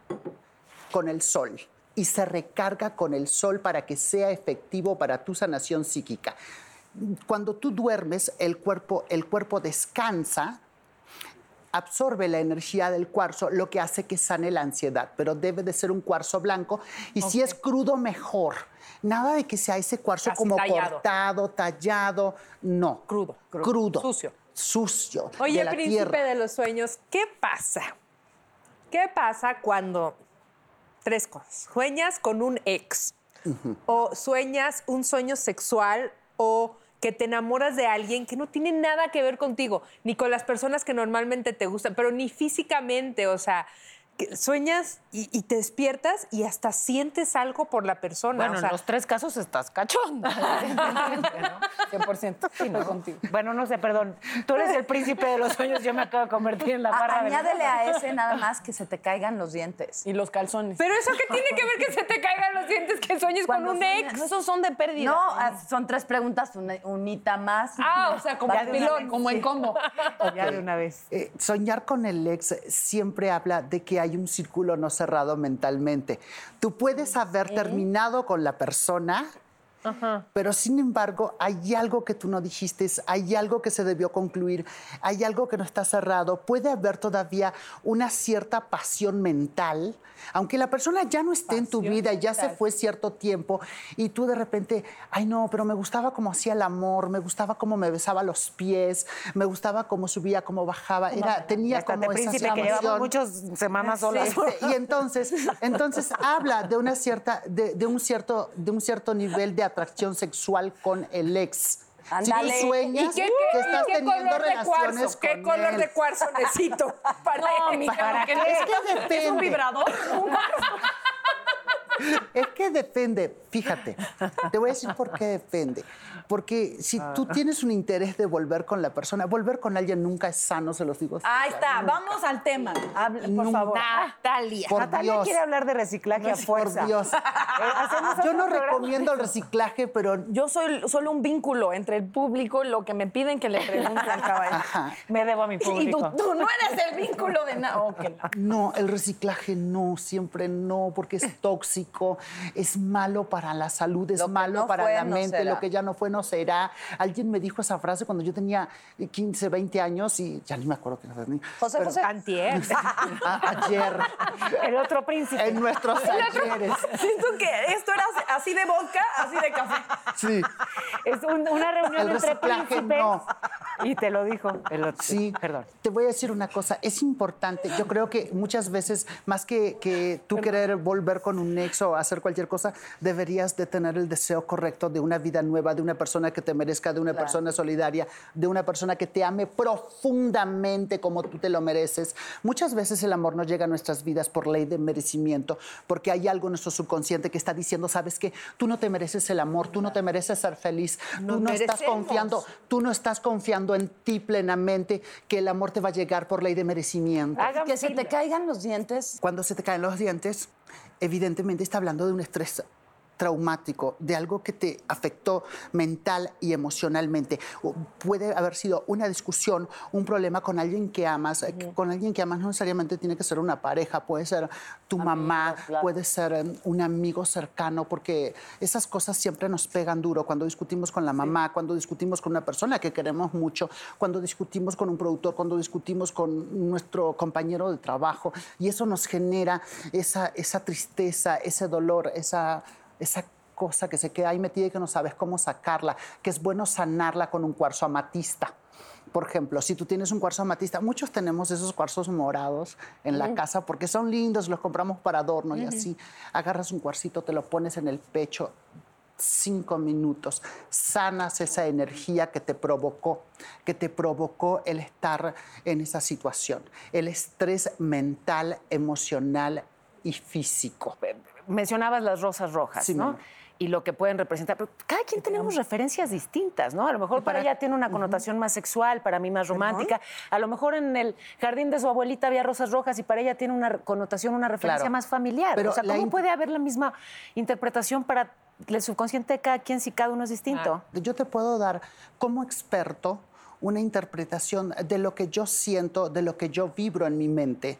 con el sol y se recarga con el sol para que sea efectivo para tu sanación psíquica. Cuando tú duermes, el cuerpo, el cuerpo descansa, absorbe la energía del cuarzo, lo que hace que sane la ansiedad, pero debe de ser un cuarzo blanco y si es crudo, mejor. Nada de que sea ese cuarzo como tallado. cortado, tallado, no. Crudo, crudo. Crudo. Sucio. Sucio. Oye, de príncipe tierra. de los sueños, ¿qué pasa? ¿Qué pasa cuando tres cosas? Sueñas con un ex o sueñas un sueño sexual o que te enamoras de alguien que no tiene nada que ver contigo, ni con las personas que normalmente te gustan, pero ni físicamente, o sea, que sueñas y, y te despiertas y hasta sientes algo por la persona. Bueno, o sea, en los tres casos estás cachondo. *laughs* 100%. Sí, no contigo. bueno, no sé, perdón. Tú eres el príncipe de los sueños, yo me acabo de convertir en la A- barra de... añádele a ese nada más que se te caigan los dientes. Y los calzones. Pero eso que tiene que ver que se te caigan los dientes, que sueñes con un ex. No, esos son de pérdida. No, ah, son tres preguntas, una, unita más. Ah, o sea, como una pilón, vez. Como en combo. Ya de una vez. Eh, soñar con el ex siempre habla de que hay un círculo no cerrado mentalmente. Tú puedes haber terminado con la persona, pero sin embargo hay algo que tú no dijiste, hay algo que se debió concluir, hay algo que no está cerrado. Puede haber todavía una cierta pasión mental, aunque la persona ya no esté en tu vida, ya se fue cierto tiempo y tú de repente, ay no, pero me gustaba cómo hacía el amor, me gustaba cómo me besaba los pies, me gustaba cómo subía, cómo bajaba, era, tenía como esa príncipe, que llevamos sensación. muchas semanas solas. Este, y entonces, entonces habla de una cierta, de, de un cierto, de un cierto nivel de atracción sexual con el ex. Si tú sueñas ¿Y qué, que estás qué teniendo color de relaciones cuarzo? ¿Qué con color él. de cuarzo necesito? Para No, mija, ¿Para qué? Es que ¿Es un depende. vibrador? Es que depende, fíjate, te voy a decir por qué depende. Porque si tú tienes un interés de volver con la persona, volver con alguien nunca es sano, se los digo. Ahí está, vamos al tema. Hable, por Nunca. favor. Natalia. Por Natalia Dios. quiere hablar de reciclaje a fuerza. Por Dios. *laughs* Eh, Yo no programa. recomiendo el reciclaje, pero Yo soy solo un vínculo entre el público y lo que me piden que le pregunte al caballero. ajá, Me debo a mi Y tú, público. tú no eres el vínculo de nada. No, el reciclaje no, siempre no, porque es tóxico, es malo para la salud, es Lo malo no para fue, la mente, lo que ya no fue no será. Alguien me dijo esa frase cuando yo tenía 15, 20 años y ya ni me acuerdo qué era. José, pero- José. Antier. a- *laughs* ayer, El otro príncipe. en nuestros ayeres. Siento que esto era así de vodka, así de café. Sí, Es un- una reunión el entre príncipes. no. Y te lo dijo el otro. Sí, Perdón. te voy a decir una cosa, es importante, yo creo que muchas veces, más que, que tú querer volver con un nexo o hacer cualquier cosa, deberías de tener el deseo correcto de una vida nueva, de una persona que te merezca, de una persona solidaria, de una persona que te ame profundamente como tú te lo mereces. Muchas veces el amor no llega a nuestras vidas por ley de merecimiento, porque hay algo en nuestro subconsciente que está diciendo, sabes que tú no te mereces el amor, tú no te mereces ser feliz, tú no estás merecemos. confiando, tú no estás confiando en ti plenamente que el amor te va a llegar por ley de merecimiento. Hagan Que se te caigan los dientes. Cuando se te caen los dientes, evidentemente está hablando de un estrés traumático, de algo que te afectó mental y emocionalmente. O puede haber sido una discusión, un problema con alguien que amas. eh, Con alguien que amas no necesariamente tiene que ser una pareja, puede ser tu mamá, puede ser eh, un amigo cercano, porque esas cosas siempre nos pegan duro. Cuando discutimos con la mamá, cuando discutimos con una persona que queremos mucho, cuando discutimos con un productor, cuando discutimos con nuestro compañero de trabajo, y eso nos genera esa, esa tristeza, ese dolor, esa, esa cosa que se queda ahí metida y que no sabes cómo sacarla, que es bueno sanarla con un cuarzo amatista. Por ejemplo, si tú tienes un cuarzo amatista, muchos tenemos esos cuarzos morados en la casa porque son lindos, los compramos para adorno y así. Agarras un cuarcito, te lo pones en el pecho, cinco minutos, sanas esa energía que te provocó, que te provocó el estar en esa situación, el estrés mental, emocional y físico. Mencionabas las rosas rojas, Sí, ¿no? mamá. Y lo que pueden representar. Pero cada quien tenemos referencias distintas, ¿no? A lo mejor para, ella tiene una connotación más sexual, para mí más romántica. A lo mejor en el jardín de su abuelita había rosas rojas y para ella tiene una connotación, una referencia Claro. más familiar. Pero o sea, ¿cómo puede haber la misma interpretación para el subconsciente de cada quien si cada uno es distinto? Yo te puedo dar como experto una interpretación de lo que yo siento, de lo que yo vibro en mi mente,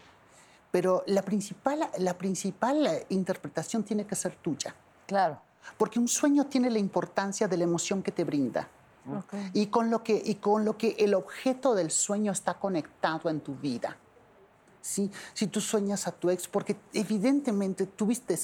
pero la principal, la principal interpretación tiene que ser tuya. Claro. Porque un sueño tiene la importancia de la emoción que te brinda. Y, con lo que, y con lo que el objeto del sueño está conectado en tu vida. ¿sí? Si tú sueñas a tu ex, porque evidentemente tuviste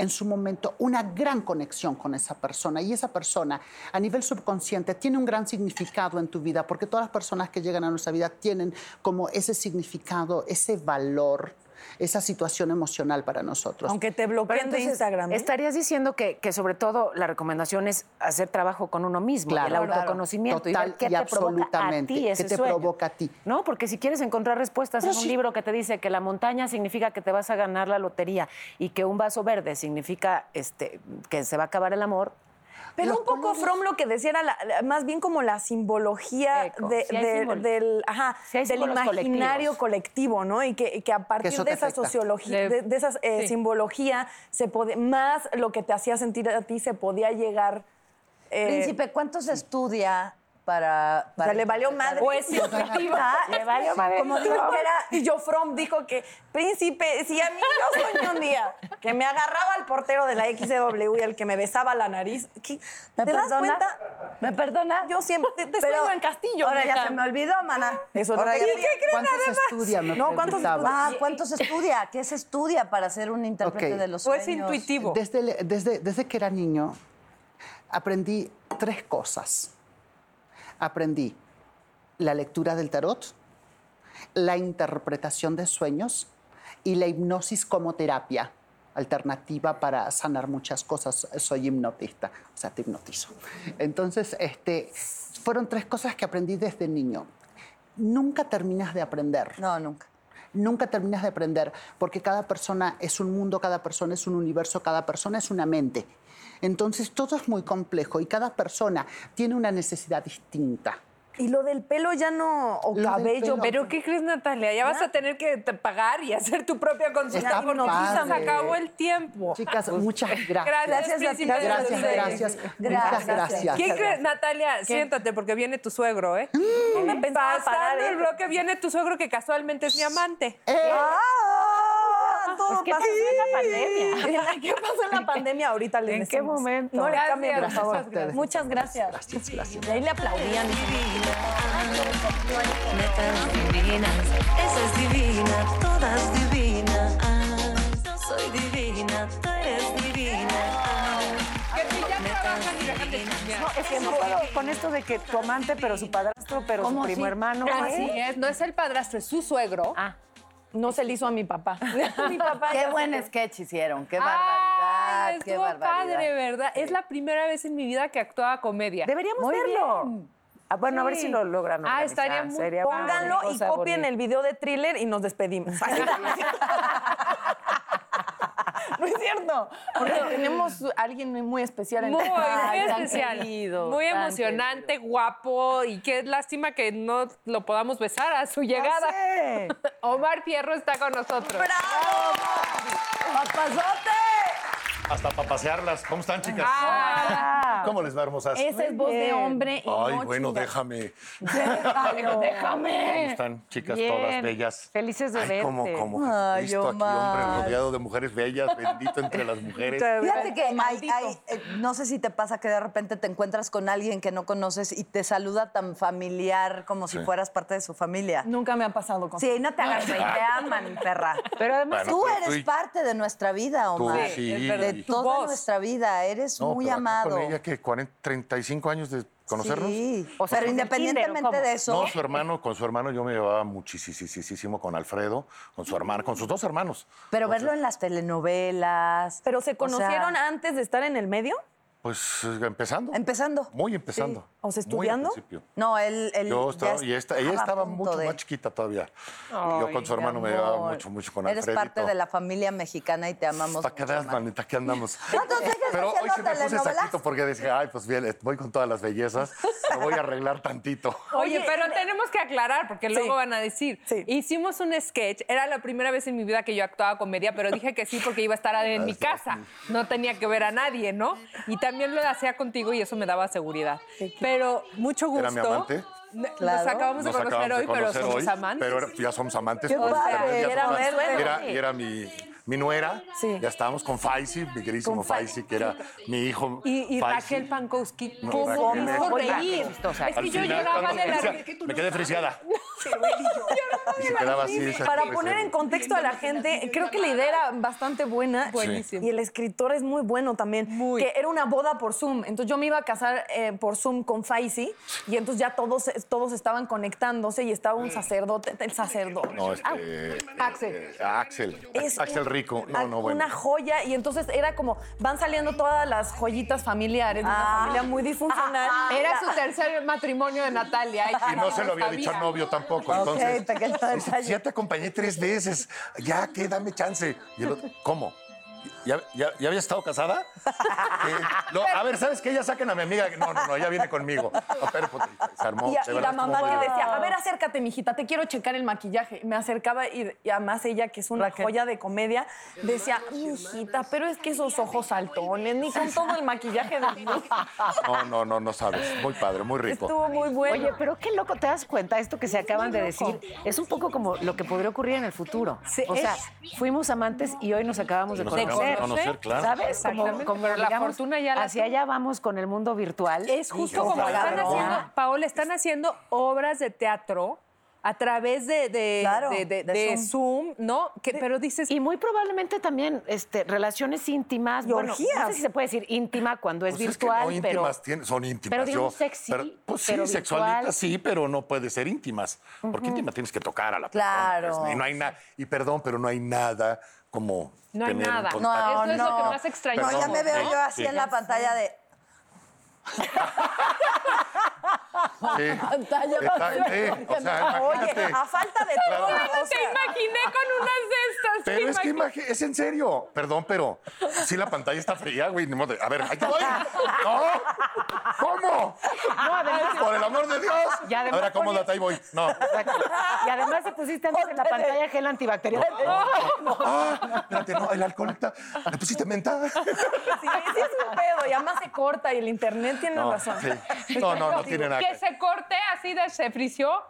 en su momento una gran conexión con esa persona. Y esa persona a nivel subconsciente tiene un gran significado en tu vida, porque todas las personas que llegan a nuestra vida tienen como ese significado, ese valor, esa situación emocional para nosotros. Aunque te bloqueen de Instagram. ¿eh? Estarías diciendo que, que sobre todo la recomendación es hacer trabajo con uno mismo, Claro, el claro. autoconocimiento y ver Total qué y te provoca a absolutamente, ti qué te sueño. provoca a ti. ¿No? Porque si quieres encontrar respuestas Pero en un sí. libro que te dice que la montaña significa que te vas a ganar la lotería y que un vaso verde significa este, que se va a acabar el amor, Pero un poco From lo que decía era la- la- más bien como la simbología Eco. de- Sí hay de- símbolos. del, ajá, Sí hay del imaginario colectivos. colectivo, ¿no? Y que, que a partir de esa afecta. sociología, de, de esa eh, sí. simbología, se pode- más lo que te hacía sentir a ti se podía llegar. eh, Príncipe, ¿cuánto se estudia para, o para sea, le valió madre. *laughs* O es *laughs* intuitiva. Le valió madre. Como dijo que era, y yo From dijo que, príncipe, si a mí yo soñé un día que me agarraba al portero de la XW y el que me besaba la nariz, ¿qué- ¿Me ¿te das cuenta? ¿Me perdona? Yo siempre te, te sueño en Castillo. Ahora ya se me olvidó, mana. Eso no Ahora te ya- dije. ¿Cuánto se estudia? Me No, ¿cuánto se preguntaba. Ah, ¿cuánto se estudia? ¿Qué se estudia para ser un intérprete de los O sueños? es intuitivo. Desde, desde, desde que era niño, aprendí tres cosas. Aprendí la lectura del tarot, la interpretación de sueños y la hipnosis como terapia alternativa para sanar muchas cosas. Soy hipnotista, o sea, te hipnotizo. Entonces, este, fueron tres cosas que aprendí desde niño. Nunca terminas de aprender. No, nunca. Nunca terminas de aprender porque cada persona es un mundo, cada persona es un universo, cada persona es una mente. Entonces todo es muy complejo y cada persona tiene una necesidad distinta. Y lo del pelo ya no, o Lo cabello. ¿Pero qué crees, Natalia? Ya vas a tener que pagar y hacer tu propia consulta Está porque se acabó el tiempo. Chicas, muchas gracias. Gracias, Gracias. Gracias, gracias. Muchas Gracias. gracias. ¿Quién crees, Natalia? Siéntate porque viene tu suegro, ¿eh? No me pensaba Pasando parar, ¿eh? el bloque viene tu suegro que casualmente es mi amante. ¡Ah! Todo Pues, ¿qué pasa. pasó en la pandemia? *laughs* ¿Qué pasó en la *laughs* pandemia? Ahorita les ¿En qué decimos. momento? No le Gracias, cambien, por favor. muchas gracias. Muchas gracias. Gracias, gracias. Y ahí le aplaudían. Netas divinas, esa es divina, todas divinas. Yo soy divina, tú eres divina. Que si ya trabajan y dejan de chambear. No, es que no puedo con esto de que tu amante, pero su padrastro pero su ¿Cómo primo así? hermano. Así es, no es el padrastro, es su suegro. Ah, No se le hizo a mi papá. *laughs* *laughs* mi papá Qué buen se- sketch hicieron, qué Ay, barbaridad, qué estuvo barbaridad. padre, ¿verdad? Es la primera vez en mi vida que actuaba comedia. deberíamos Muy verlo. bien. Ah, bueno, a ver si lo logran. Ah, organizar. estaría muy- Pónganlo y copien bonita. el video de thriller y nos despedimos. *laughs* *laughs* no es cierto. Porque tenemos a alguien muy especial en Muy, la- *laughs* muy tan especial. querido, muy emocionante, guapo y qué lástima que no lo podamos besar a su llegada. *laughs* Omar Fierro está con nosotros. ¡Papazote! Hasta para pasearlas. ¿Cómo están, chicas? Ah, ¿Cómo les va, hermosas? Esa es voz de hombre y Ay, no bueno, déjame. Déjalo. ¿Cómo *laughs* Déjame. están, chicas Bien. todas bellas? Felices de Ay, verte. como, como Ay, Jesucristo aquí, hombre, rodeado de mujeres bellas, bendito entre las mujeres. Fíjate que hay, hay, eh, no sé si te pasa que de repente te encuentras con alguien que no conoces y te saluda tan familiar como si Sí. fueras parte de su familia. Nunca me ha pasado con Sí, no te hagas *laughs* te aman, perra. Pero además, Bueno, Tú pero eres tú y- parte de nuestra vida, Tú, Omar. sí. es verdad. De Tu toda voz. nuestra vida, eres No, muy pero acá amado. Con ella, que 40, 35 años de conocernos. Sí, O sea, pero ¿con el independientemente cómo? de eso, No, su hermano, con su hermano yo me llevaba muchísimo con Alfredo, con su hermano, con sus dos hermanos. pero Con verlo su- en las telenovelas. ¿Pero se o sea, conocieron antes de estar en el medio? Pues eh, empezando. Empezando. Muy empezando. O sea, Muy al estudiando. principio. No, él, él Yo ya estaba, y esta- ella estaba mucho de- más chiquita todavía. Yo con su hermano me llevaba mucho, mucho con Eres Alfredito. parte de la familia mexicana y te amamos. ¿Para qué das, manita? ¿Qué andamos? *laughs* ¿Cuántos años Pero hoy sí me puse saquito porque decía, ay, pues bien, voy con todas las bellezas, me voy a arreglar tantito. *laughs* Oye, pero tenemos que aclarar porque luego van a decir. Sí. Hicimos un sketch, era la primera vez en mi vida que yo actuaba comedia, pero dije que sí porque iba a estar en mi casa. No tenía que ver a nadie, ¿no? Y también lo hacía contigo y eso me daba seguridad. Pero mucho gusto. ¿Era mi amante? Nos Claro. acabamos de Nos conocer acabamos de hoy, pero somos hoy, amantes. Pero ya somos amantes. Qué padre, era era, era mi, mi nuera. Sí. Ya estábamos con Faisy, mi queridísimo Faisy, que era mi hijo. Y. Raquel Pankowski, No, ¿cómo me es- hizo reír? que yo cuando de la... decía, me quedé friciada. *laughs* Y se quedaba así. Para poner en contexto a la gente, creo que la idea era bastante buena. Buenísimo. Y el escritor es muy bueno también. Muy. Que era una boda por Zoom. Entonces yo me iba a casar eh, por Zoom con Faisy y entonces ya todos, todos estaban conectándose y estaba un sacerdote, el sacerdote. No, este. Axel. eh, Axel. Es Axel Rico. No, a- no, bueno. Una joya y entonces era como, van saliendo todas las joyitas familiares, de una Ah. familia muy disfuncional. *laughs* Era su tercer matrimonio de Natalia. *laughs* Y no se lo había dicho al novio tampoco. Entonces, ya te acompañé tres veces. Ya, ¿qué? Dame chance. Y el otro, ¿cómo? ¿Ya, ya, ya había estado casada? *laughs* Eh, no, a ver, ¿sabes qué? Ya saquen a mi amiga. No, no, no, ella viene conmigo. No, pero, pues, se armó. Y, a- de y verdad, la mamá bien. decía, a ver, acércate, mijita, te quiero checar el maquillaje. Me acercaba y, y además ella, que es una Raquel. joya de comedia, decía, mijita, pero es que esos ojos saltones, ni con todo el maquillaje del No, no, no, no sabes. Muy padre, muy rico. Estuvo muy bueno. Oye, pero qué loco, ¿te das cuenta? Esto que se acaban de decir es un poco como lo que podría ocurrir en el futuro. Sí, o sea, es- fuimos amantes y hoy nos acabamos de acabamos conocer. conocer, claro. ¿Sabes? Como, Exactamente. como, la digamos, fortuna ya la Hacia allá vamos con el mundo virtual. Es justo como están haciendo, Paola, están haciendo obras de teatro a través de, de, Claro, de- de- de de Zoom. Zoom. ¿no? Que, pero dices, Y muy probablemente también este, relaciones íntimas. Y bueno, no sé si se puede decir íntima cuando es Pues es que virtual, no pero. íntimas, tienen- son íntimas. pero digamos sexy, pero- pues sí, sexualitas sí, pero no puede ser íntimas. Porque íntima tienes que tocar a la persona. Claro. pues, y no hay nada. Y perdón, pero no hay nada como. No hay tener nada. No, Eso es no. lo que más extraño. No, ya me veo yo así sí. en la pantalla de. Sí. Está- sí, o sea, Oye, imagínate. a falta de Claro. todo. Bueno, o te sea, imaginé con unas de estas. te Pero es que imaginé. imagi- es en serio. Perdón, pero sí la pantalla está fría, güey. ni modo de- A ver, ahí te voy. No. ¿Cómo? No, además- Por el amor de Dios. Y además a ver, acomódate, ahí voy. No. Exacto. Y además si pusiste antes en la pantalla gel antibacterial. Ah, espérate, no, el alcohol está. ¿Le pusiste menta? sí, sí es un pedo. Y además se corta y el internet tiene No, razón. sí. no, no, no tiene nada Que se corte así de se frició.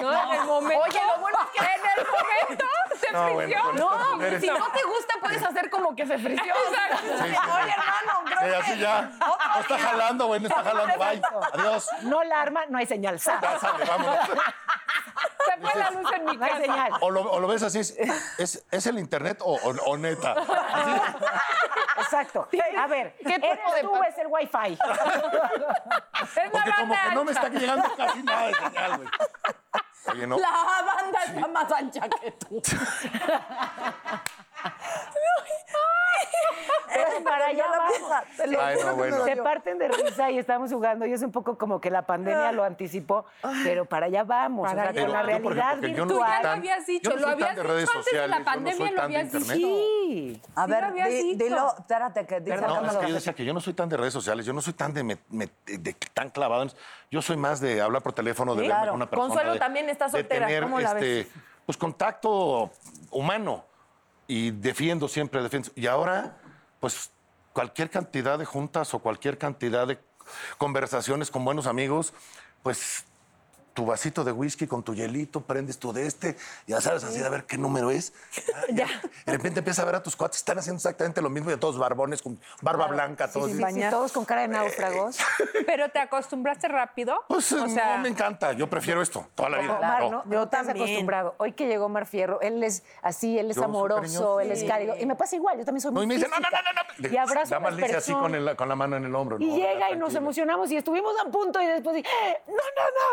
¿no? En el momento. Oye, lo bueno es que- En el momento se No, bueno, frició. estas mujeres- Si no te gusta, puedes hacer como que se frició. Exacto. Sí, sí. Oye, hermano, creo Sí, así que- ya. No está jalando, güey, no está jalando. Bye. Adiós. No la arma, no hay señal. Sal. Ya sale, vámonos. Se fue la luz en mi casa. señal. O lo, o lo ves así, ¿es, es, es el internet o, o- o neta? Así. Exacto. A ver, ¿qué tipo de tú es el wifi? Porque como que no me está llegando casi nada de señal, güey. Oye, no. La banda está más ancha que tú. *laughs* Pero para allá bueno. Se parten de risa y estamos jugando y es un poco como que la pandemia lo anticipó, pero para allá vamos, o sea, Pero con la realidad yo no Tú ya virtual. lo habías dicho, yo no lo habías de dicho antes de la no pandemia, lo habías dicho. Sí. A Sí ver, lo habías di- dicho. dilo, espérate, que dice No, es que yo decía que yo no soy tan de redes sociales, yo no soy tan de, me- me- de tan clavado. en- Yo soy más de hablar por teléfono, de Claro. verme con una persona. Consuelo de- también está de soltera, tener, ¿cómo la este, ves? Pues contacto humano y defiendo siempre, defiendo. Y ahora, pues cualquier cantidad de juntas o cualquier cantidad de conversaciones con buenos amigos, pues tu vasito de whisky con tu hielito, prendes tu de este, ya sabes así de ver qué número es. Ya, *laughs* ya. De repente empiezas a ver a tus cuates, están haciendo exactamente lo mismo y todos barbones con barba blanca, todos. Sí, sí, todos con cara de náufragos. *laughs* Pero te acostumbraste rápido. Pues o sea, no me encanta, yo prefiero esto toda la vida. Omar, No. ¿no? Yo también. también. acostumbrado. Hoy que llegó Omar Fierro, él es así, él es Yo amoroso, él es cálido. Y me pasa igual, yo también soy No, muy y me dice, no, no, no, no, no. Y abrazo Nada más le hice así con, personas. el- con la mano en el hombro. Y no, llega y nos tranquilo. emocionamos y estuvimos a punto y después dije, no, no,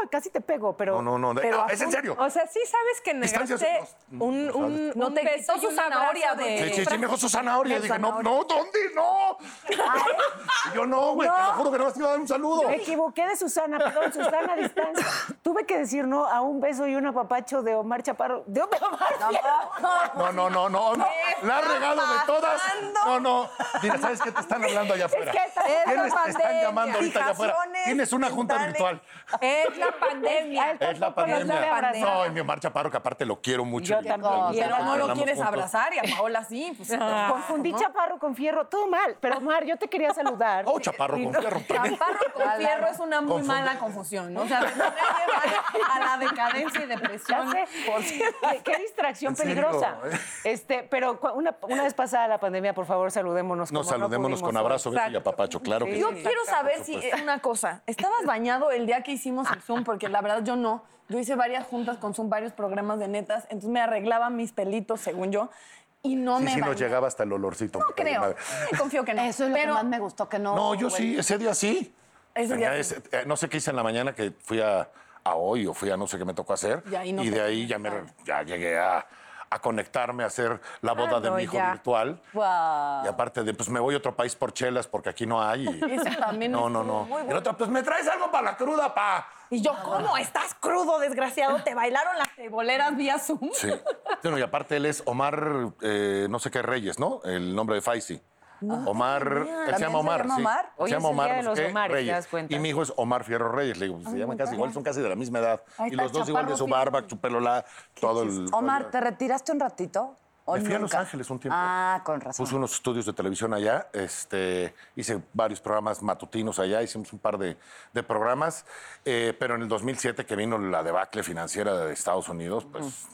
no, casi te pego, pero... No, no, no, pero ah, es en serio. o sea, sí sabes que negaste un, no un, No un te beso quitó su un zanahoria de... de- Sí, sí, sí, me dejó su zanahoria. de Dije, no, ¿dónde? No. Yo no, güey, te lo juro que no te iba a dar un saludo. Me equivoqué de Susana, perdón, Susana a distancia. Tuve que decir no a un beso y un apapacho de Omar Chaparro. De Omar *laughs* No, no, no, no, no. La has regado de todas. No, no. Mira, ¿sabes qué te están hablando allá afuera? que esta- ¿Quiénes te están llamando ahorita allá afuera? Tienes una junta virtual. Es la pandemia. Es la pandemia. No, y mi Omar Chaparro, que aparte lo quiero mucho. Yo y- también. Pero no lo quieres juntos. abrazar y a Paola sí. Pues, Confundí Chaparro con Fierro, todo mal. Pero Omar, yo te quería saludar. Oh, Chaparro con fierro. Chaparro con fierro es una muy mala confusión, ¿no? O sea, a la decadencia y depresión. sé. Por cierto. Qué- Qué distracción peligrosa. *laughs* Este, pero una, una vez pasada la pandemia, por favor, saludémonos. No, como saludémonos con abrazo, beso y apapacho, claro que Yo sí. quiero saber si eh, una cosa. ¿Estabas bañado el día que hicimos el Zoom? Porque la verdad yo no. Yo hice varias juntas con Zoom, varios programas de netas, entonces me arreglaba mis pelitos, según yo, y no Sí, me sí nos bañé. llegaba hasta el olorcito. No creo. madre. *laughs* Confío que no. Eso es lo Pero que más me gustó, que no... No, yo güey. sí, ese día sí. Ese día Tenía sí. ese- eh, no sé qué hice en la mañana que fui a, a hoy o fui a no sé qué me tocó hacer. Y ahí no y de ahí ya, me, ya llegué a, a conectarme, a hacer la boda de no, mi hijo ya. virtual. Y aparte de, pues me voy a otro país por chelas porque aquí no hay. y- *laughs* Eso también no, no, no. Y el bueno. otro, pues me traes algo para la cruda, pa. Y yo, ¿cómo? ¿Estás crudo, desgraciado? ¿Te bailaron las teboleras vía Zoom? Sí. Bueno, y aparte él es Omar, eh, no sé qué Reyes, ¿no? El nombre de Faisy. Omar, él se ¿También llama se Omar. llama sí. Omar? Hoy se llama Omar, de los qué, Omares, ¿te Reyes. das cuenta? Y mi hijo es Omar Fierro Reyes. Le digo, se llaman casi igual, son casi de la misma edad. Y los dos igual de su barba, su pelo, la, todo el. Omar. ¿te retiraste un ratito? ¿O Me fui a Los nunca? Ángeles un tiempo. Ah, con razón. Puse unos estudios de televisión allá, este, hice varios programas matutinos allá, hicimos un par de, de programas, eh, pero en el 2007 que vino la debacle financiera de Estados Unidos, pues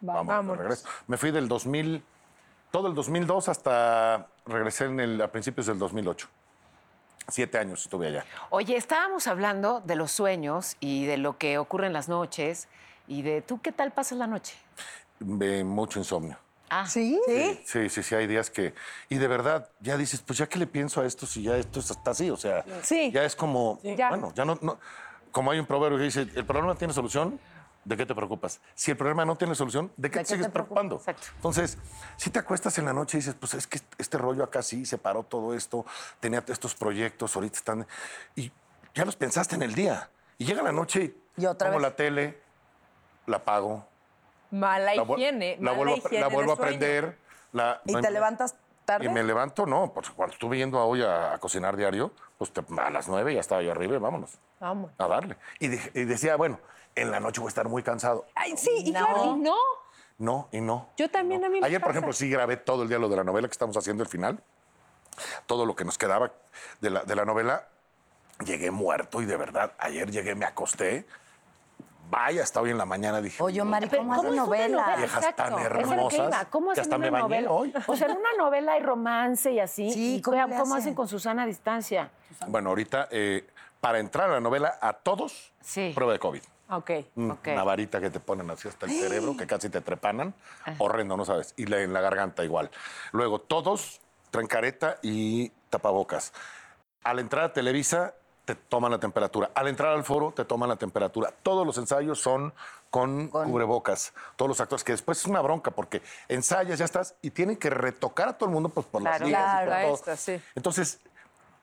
vamos, de Vámonos. regreso. Me fui del 2000, todo el 2002 hasta regresé en el, a principios del 2008. Siete años estuve allá. Oye, estábamos hablando de los sueños y de lo que ocurre en las noches y de tú qué tal pasas la noche. Ve mucho insomnio. Ah, ¿Sí? ¿Sí? Sí, sí, sí, hay días que... Y de verdad, ya dices, pues ya que le pienso a esto si ya esto está así, o sea, Sí. ya es como, Ya. bueno, ya no, no- Como hay un proverbio que dice, el problema tiene solución, ¿de qué te preocupas? Si el problema no tiene solución, ¿de qué ¿De te qué sigues te preocupando? Exacto. Entonces, si te acuestas en la noche y dices, pues es que este rollo acá sí, se paró todo esto, tenía estos proyectos, ahorita están... Y ya los pensaste en el día. Y llega la noche y, Y otra pongo vez. la tele, la apago, Mala la, higiene. la mala vuelvo, higiene la de vuelvo a prender. La, ¿Y no te hay- levantas tarde? Y me levanto, no, pues cuando estuve yendo a hoy a, a cocinar diario, pues te- a las nueve ya estaba yo arriba y vámonos Vamos. a darle. Y, dije- y decía, bueno, en la noche voy a estar muy cansado. Ay, sí, y claro, y no. No, y no. Yo también, a mí me Ayer, por ejemplo, sí grabé todo el día lo de la novela que estamos haciendo el final. Todo lo que nos quedaba de la, de la novela. Llegué muerto y de verdad, ayer llegué, me acosté. Vaya, hasta hoy en la mañana dije. Oye, Mari, ¿cómo hace es una novela? Viejas Exacto, tan es que hermosas iba. ¿Cómo que hacen hasta una me bañé novela? hoy. O sea, en una novela hay romance y así. Sí, y ¿cómo ¿cómo hacen con Susana a distancia? Bueno, ahorita, eh, para entrar a la novela, a todos, Sí. prueba de COVID. Ok. Mm, Ok. Una varita que te ponen así hasta el cerebro, que casi te trepanan. Horrendo, no sabes. Y en la garganta igual. Luego, todos traen careta y tapabocas. Al entrar a Televisa, te toman la temperatura. Al entrar al foro, te toman la temperatura. Todos los ensayos son con, cubrebocas. Todos los actores, que después es una bronca porque ensayas, ya estás, y tienen que retocar a todo el mundo pues, por las Claro. y por Claro, sí. Entonces,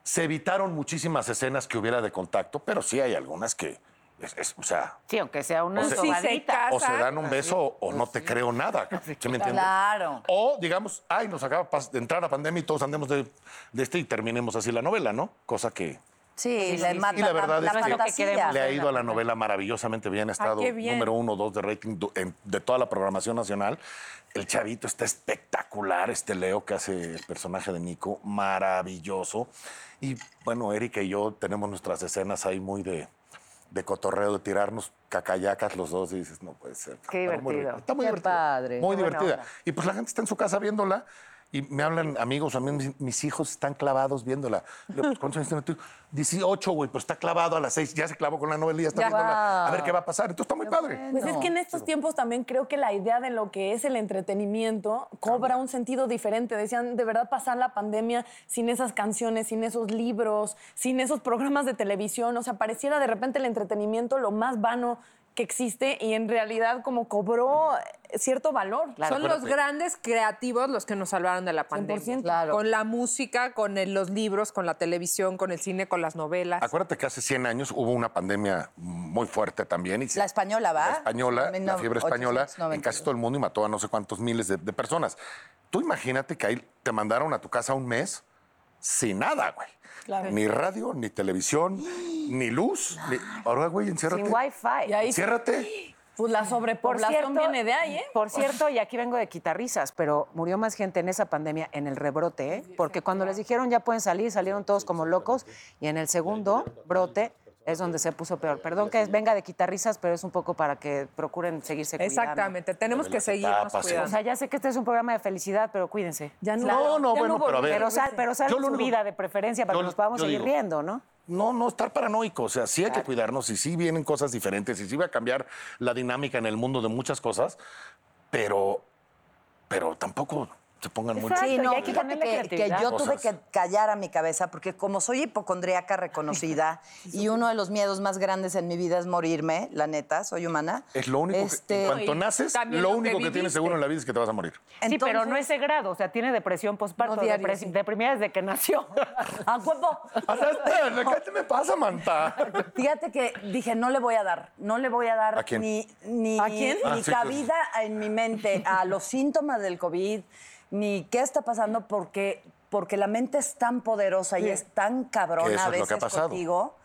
se evitaron muchísimas escenas que hubiera de contacto, pero sí hay algunas que, es- es- o sea, Sí, aunque sea una O sea, sobadita. o se dan un beso o no te creo nada. *laughs* ¿Sí me entiendes? Claro. O digamos, ay, nos acaba de entrar la pandemia y todos andemos de, de este y terminemos así la novela, ¿no? Cosa que Sí, le mata y la verdad la es que fantasía. le ha ido a la novela maravillosamente bien. Ha estado qué bien. número uno, dos de rating de toda la programación nacional. El chavito está espectacular, este Leo que hace el personaje de Nico, maravilloso. Y bueno, Erika y yo tenemos nuestras escenas ahí muy de, de cotorreo, de tirarnos cacayacas los dos y dices, no puede ser. Qué Está muy divertido. Está muy Qué divertida. padre. Muy Qué divertida. Y pues la gente está en su casa viéndola y me hablan amigos, a mí mis, mis hijos están clavados viéndola. Le digo, pues, ¿Cuántos años tiene tu hijo? 18, güey, pues está clavado a las 6, ya se clavó con la novela y ya está viéndola. A ver qué va a pasar. Entonces está muy padre. Pues es que en estos tiempos también creo que la idea de lo que es el entretenimiento cobra un sentido diferente. Decían, de verdad, pasar la pandemia sin esas canciones, sin esos libros, sin esos programas de televisión. O sea, pareciera de repente el entretenimiento lo más vano que existe y en realidad como cobró cierto valor. Son los grandes creativos los que nos salvaron de la pandemia. 100%. Claro. Con la música, con el- los libros, con la televisión, con el cine, con las novelas. Acuérdate que hace 100 años hubo una pandemia muy fuerte también. Y se- La española, ¿va? La española, En la fiebre española, en 1892. casi todo el mundo y mató a no sé cuántos miles de, de personas. Tú imagínate que ahí te mandaron a tu casa un mes sin nada, güey. Ni radio, ni televisión, ni luz. ni- Ahora, güey, enciérrate. Sin wifi. Y ahí Enciérrate. pues la Por sobrepoblación cierto, viene de ahí, ¿eh? Por cierto, y aquí vengo de quitarrisas, pero murió más gente en esa pandemia en el rebrote, ¿eh? porque cuando les dijeron ya pueden salir, salieron todos como locos, y en el segundo brote es donde se puso peor. Perdón que venga de quitarrisas, pero es un poco para que procuren seguirse cuidando. Exactamente, tenemos que seguirnos O cuidando. sea, ya sé que este es un programa de felicidad, pero cuídense. Ya no, No, no, ya bueno, pero a ver. Pero, sal, pero lo su vida de preferencia para yo- que nos podamos seguir digo- riendo, ¿no? No, no estar paranoico. O sea, sí hay que cuidarnos y sí vienen cosas diferentes y sí va a cambiar la dinámica en el mundo de muchas cosas, pero, pero tampoco se pongan muy... Exacto. Sí, no, que que, yo tuve que callar a mi cabeza porque como soy hipocondríaca reconocida *laughs* y uno de los miedos más grandes en mi vida es morirme, la neta, soy humana. Es lo único que, Este, en cuanto naces, también lo único que tienes seguro en la vida es que te vas a morir. sí, pero no ese grado, o sea, tiene depresión postparto, No diario, depres- sí. deprimida desde que nació. *laughs* ¿A huevo? ¿Qué te me pasa, Manta? *laughs* Fíjate que dije, no le voy a dar, no le voy a dar ¿A quién? ni, ni, ¿A quién? ni Ah, sí, cabida en mi mente a los síntomas del COVID, ni qué está pasando, porque, porque la mente es tan poderosa y es tan Que cabrona eso a es lo que veces ha pasado. contigo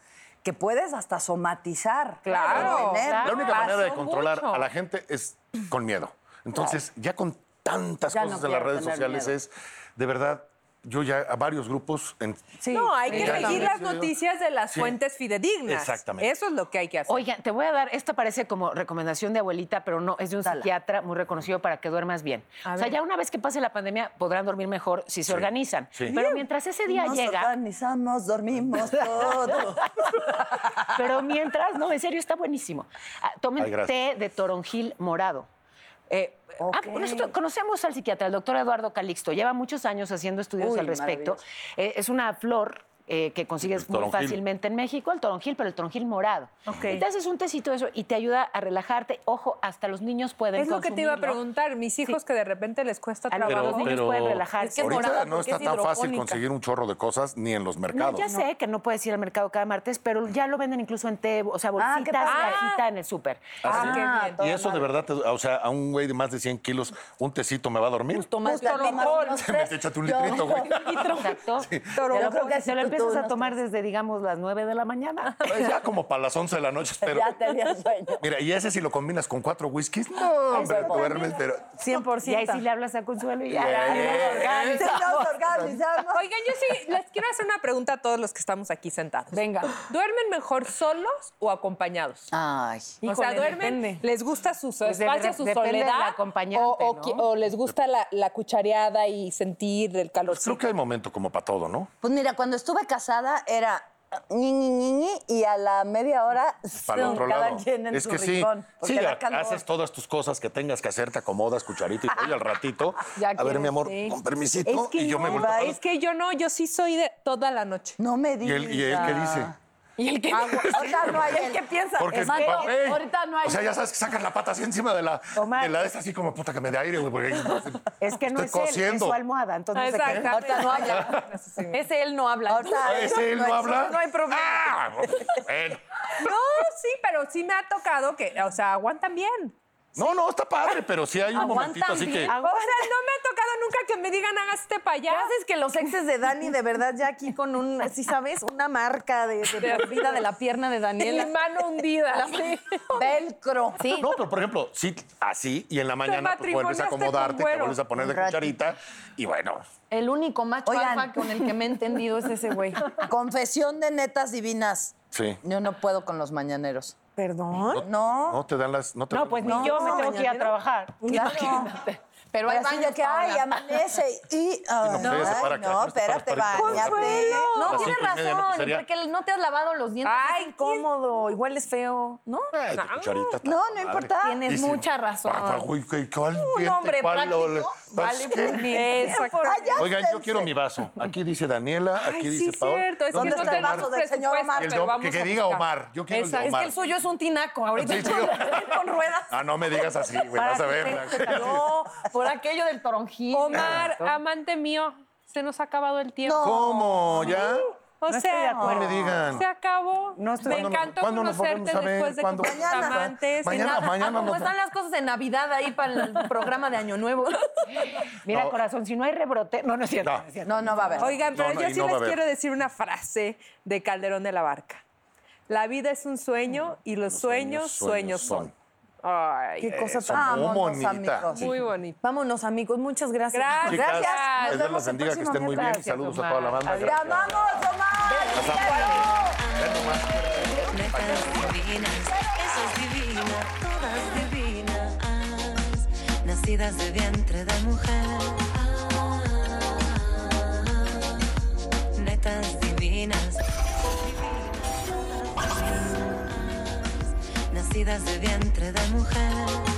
que puedes hasta somatizar. Claro, La única Pasó manera de controlar mucho. a la gente es con miedo. Entonces, ya con tantas Ya no cosas en las redes sociales miedo. es, de verdad, yo ya a varios grupos... En, Sí. No, hay que también, las noticias de las Sí. fuentes fidedignas. Exactamente. Eso es lo que hay que hacer. Oigan, te voy a dar, esta parece como recomendación de abuelita, pero no, es de un Dala. psiquiatra muy reconocido para que duermas bien. A o sea, ver. ya una vez que pase la pandemia podrán dormir mejor si se Sí, organizan. sí. Pero mientras ese día Nos llega, organizamos, dormimos todo. *laughs* pero mientras, no, en serio, está buenísimo. Ah, tomen Ay, té de toronjil morado. Eh, ah, nosotros conocemos al psiquiatra, el doctor Eduardo Calixto. Lleva muchos años haciendo estudios Uy, al respecto. Eh, es una flor eh, que consigues muy fácilmente en México, el toronjil, pero el toronjil morado. Ok. Y te haces un tecito de eso y te ayuda a relajarte. Ojo, hasta los niños pueden es lo que te iba a preguntar. Mis hijos que de repente les cuesta A los- trabajo. los niños pueden relajarse. Es que es ahorita morada no está es tan fácil conseguir un chorro de cosas ni en los No, mercados. ya sé que no puedes ir al mercado cada martes, pero ya lo venden incluso en té, o sea, Ah, ¿qué bolsitas, padre. cajita en el súper. Ah, Ah, Y eso de verdad, te- o sea, a un güey de más de 100 kilos, un tecito me va a dormir. Pues tomas Justo, échate un litrito, güey. Exacto. Yo creo que empiezas a tomar tres. desde, digamos, las 9 de la mañana. *laughs* Pues ya como para las 11 de la noche, espero. *laughs* Ya tenía sueño. Mira, y ese si lo combinas con cuatro whiskies, no, hombre, duermes, pero... 100%. Y ahí sí le hablas a Consuelo y ya. Yeah, yeah. Sí, nos organizamos. Oigan, yo sí les quiero hacer una pregunta a todos los que estamos aquí sentados. Venga. ¿Duermen mejor solos o acompañados? Ay. o sea, duermen, depende. les gusta su Pues espacio, su soledad, acompañante, o, o ¿no? qui- o les gusta la, la cuchareada y sentir el calor. Creo que hay momento como para todo, ¿no? Pues mira, cuando estuve casada era ñi, ñi, ñi, ñi, y a la media hora Para el otro cada lado. quien en Es su que sí, rincón, porque sí, da ya calor. haces todas tus cosas que tengas que hacer, te acomodas, cucharita y todo, y al ratito, *laughs* Ya a ver, quieres, mi amor, sí. con permisito, Es que y yo me vuelvo a Es que yo no, yo sí soy de toda la noche. No me ¿Y digas. él, ¿Y él qué dice? Y el que, *laughs* Ahorita no hay el que piensa. Porque es es que papel. ahorita no hay. O sea, ya sabes que sacas la pata así encima de la, Omar. de la de esta, así como puta que me dé aire, güey, porque *laughs* Es que no es él, es cosiendo. su almohada. Entonces, ¿de qué? Exactamente. Ahorita no habla. *laughs* Ese él no habla. Ahorita- ¿Ese él no habla? No hay problema. Ah, bueno. No, sí, pero sí me ha tocado que, o sea, aguantan bien. No, no, está padre, pero sí hay un momentito así que... bien. O sea, no me ha tocado nunca que me digan hágase para ¿Qué allá. haces que los exes de Dani, de verdad, ya aquí con un, si sabes, una marca de, de por vida de la pierna de Mi Daniela? mano hundida. *laughs* sí. Velcro. Sí. No, pero por ejemplo, sí, así, y en la mañana pues, vuelves a acomodarte, te vuelves a poner de cucharita, y bueno, El único macho Oigan. alfa con el que me he entendido es ese güey. *laughs* Confesión de netas divinas. Sí. Yo no puedo con los mañaneros. ¿Perdón? No. No te dan las... No, te No, pues ni yo me tengo que ir a trabajar. Claro. Pero hay baños, que, ay, amanece y... *laughs* no, para ay, acá, no, espérate, para bañate. No, tienes razón, porque no te has lavado los dientes, Ay, es incómodo, igual es feo, ¿no? Ay, No, no importa. Tienes mucha razón. "Papá, güey, ¿qué- ¿cuál Un hombre cuál práctico vale por ya Oigan, yo quiero mi vaso. Aquí dice Daniela, aquí Ay, dice Paola. cierto. Es que ¿Dónde no está el vaso del señor Omar? Que diga. Omar. Yo quiero el de Exacto. Es Omar. que el suyo es un tinaco, ahorita Sí, sí. con ruedas. Ah, no me digas así, güey, vas a ver. No, por aquello del toronjil. Omar, amante mío, se nos ha acabado el tiempo. ¿Cómo? ¿Ya? O No estoy de sea. No me digan. se acabó. No estoy- Me ¿Cuándo nos- encantó conocerte después de ¿Cuándo? que fuimos Mañana. amantes. Mañana, mañana ¿Cómo nos- están las cosas de Navidad ahí para el *laughs* programa de Año Nuevo? *laughs* Mira, No. corazón, si no hay rebrote. No, no es cierto. No. no es cierto. No, no va a haber. Oigan, pero No, no, yo sí les quiero decir una frase de Calderón de la Barca. La vida es un sueño y los, sueños, sueños, son. Ay, Qué cosa tan... Vámonos, bonita. amigos. muy bonito. Vámonos, amigos, muchas gracias. Gracias. Chicas, Gracias. Nos Dios las bendiga, que estén muy bien saludos a toda la banda. ¡Te Gracias. amamos, Omar! Divinas, todas divinas, nacidas de vientre de mujer. De vientre de mujer.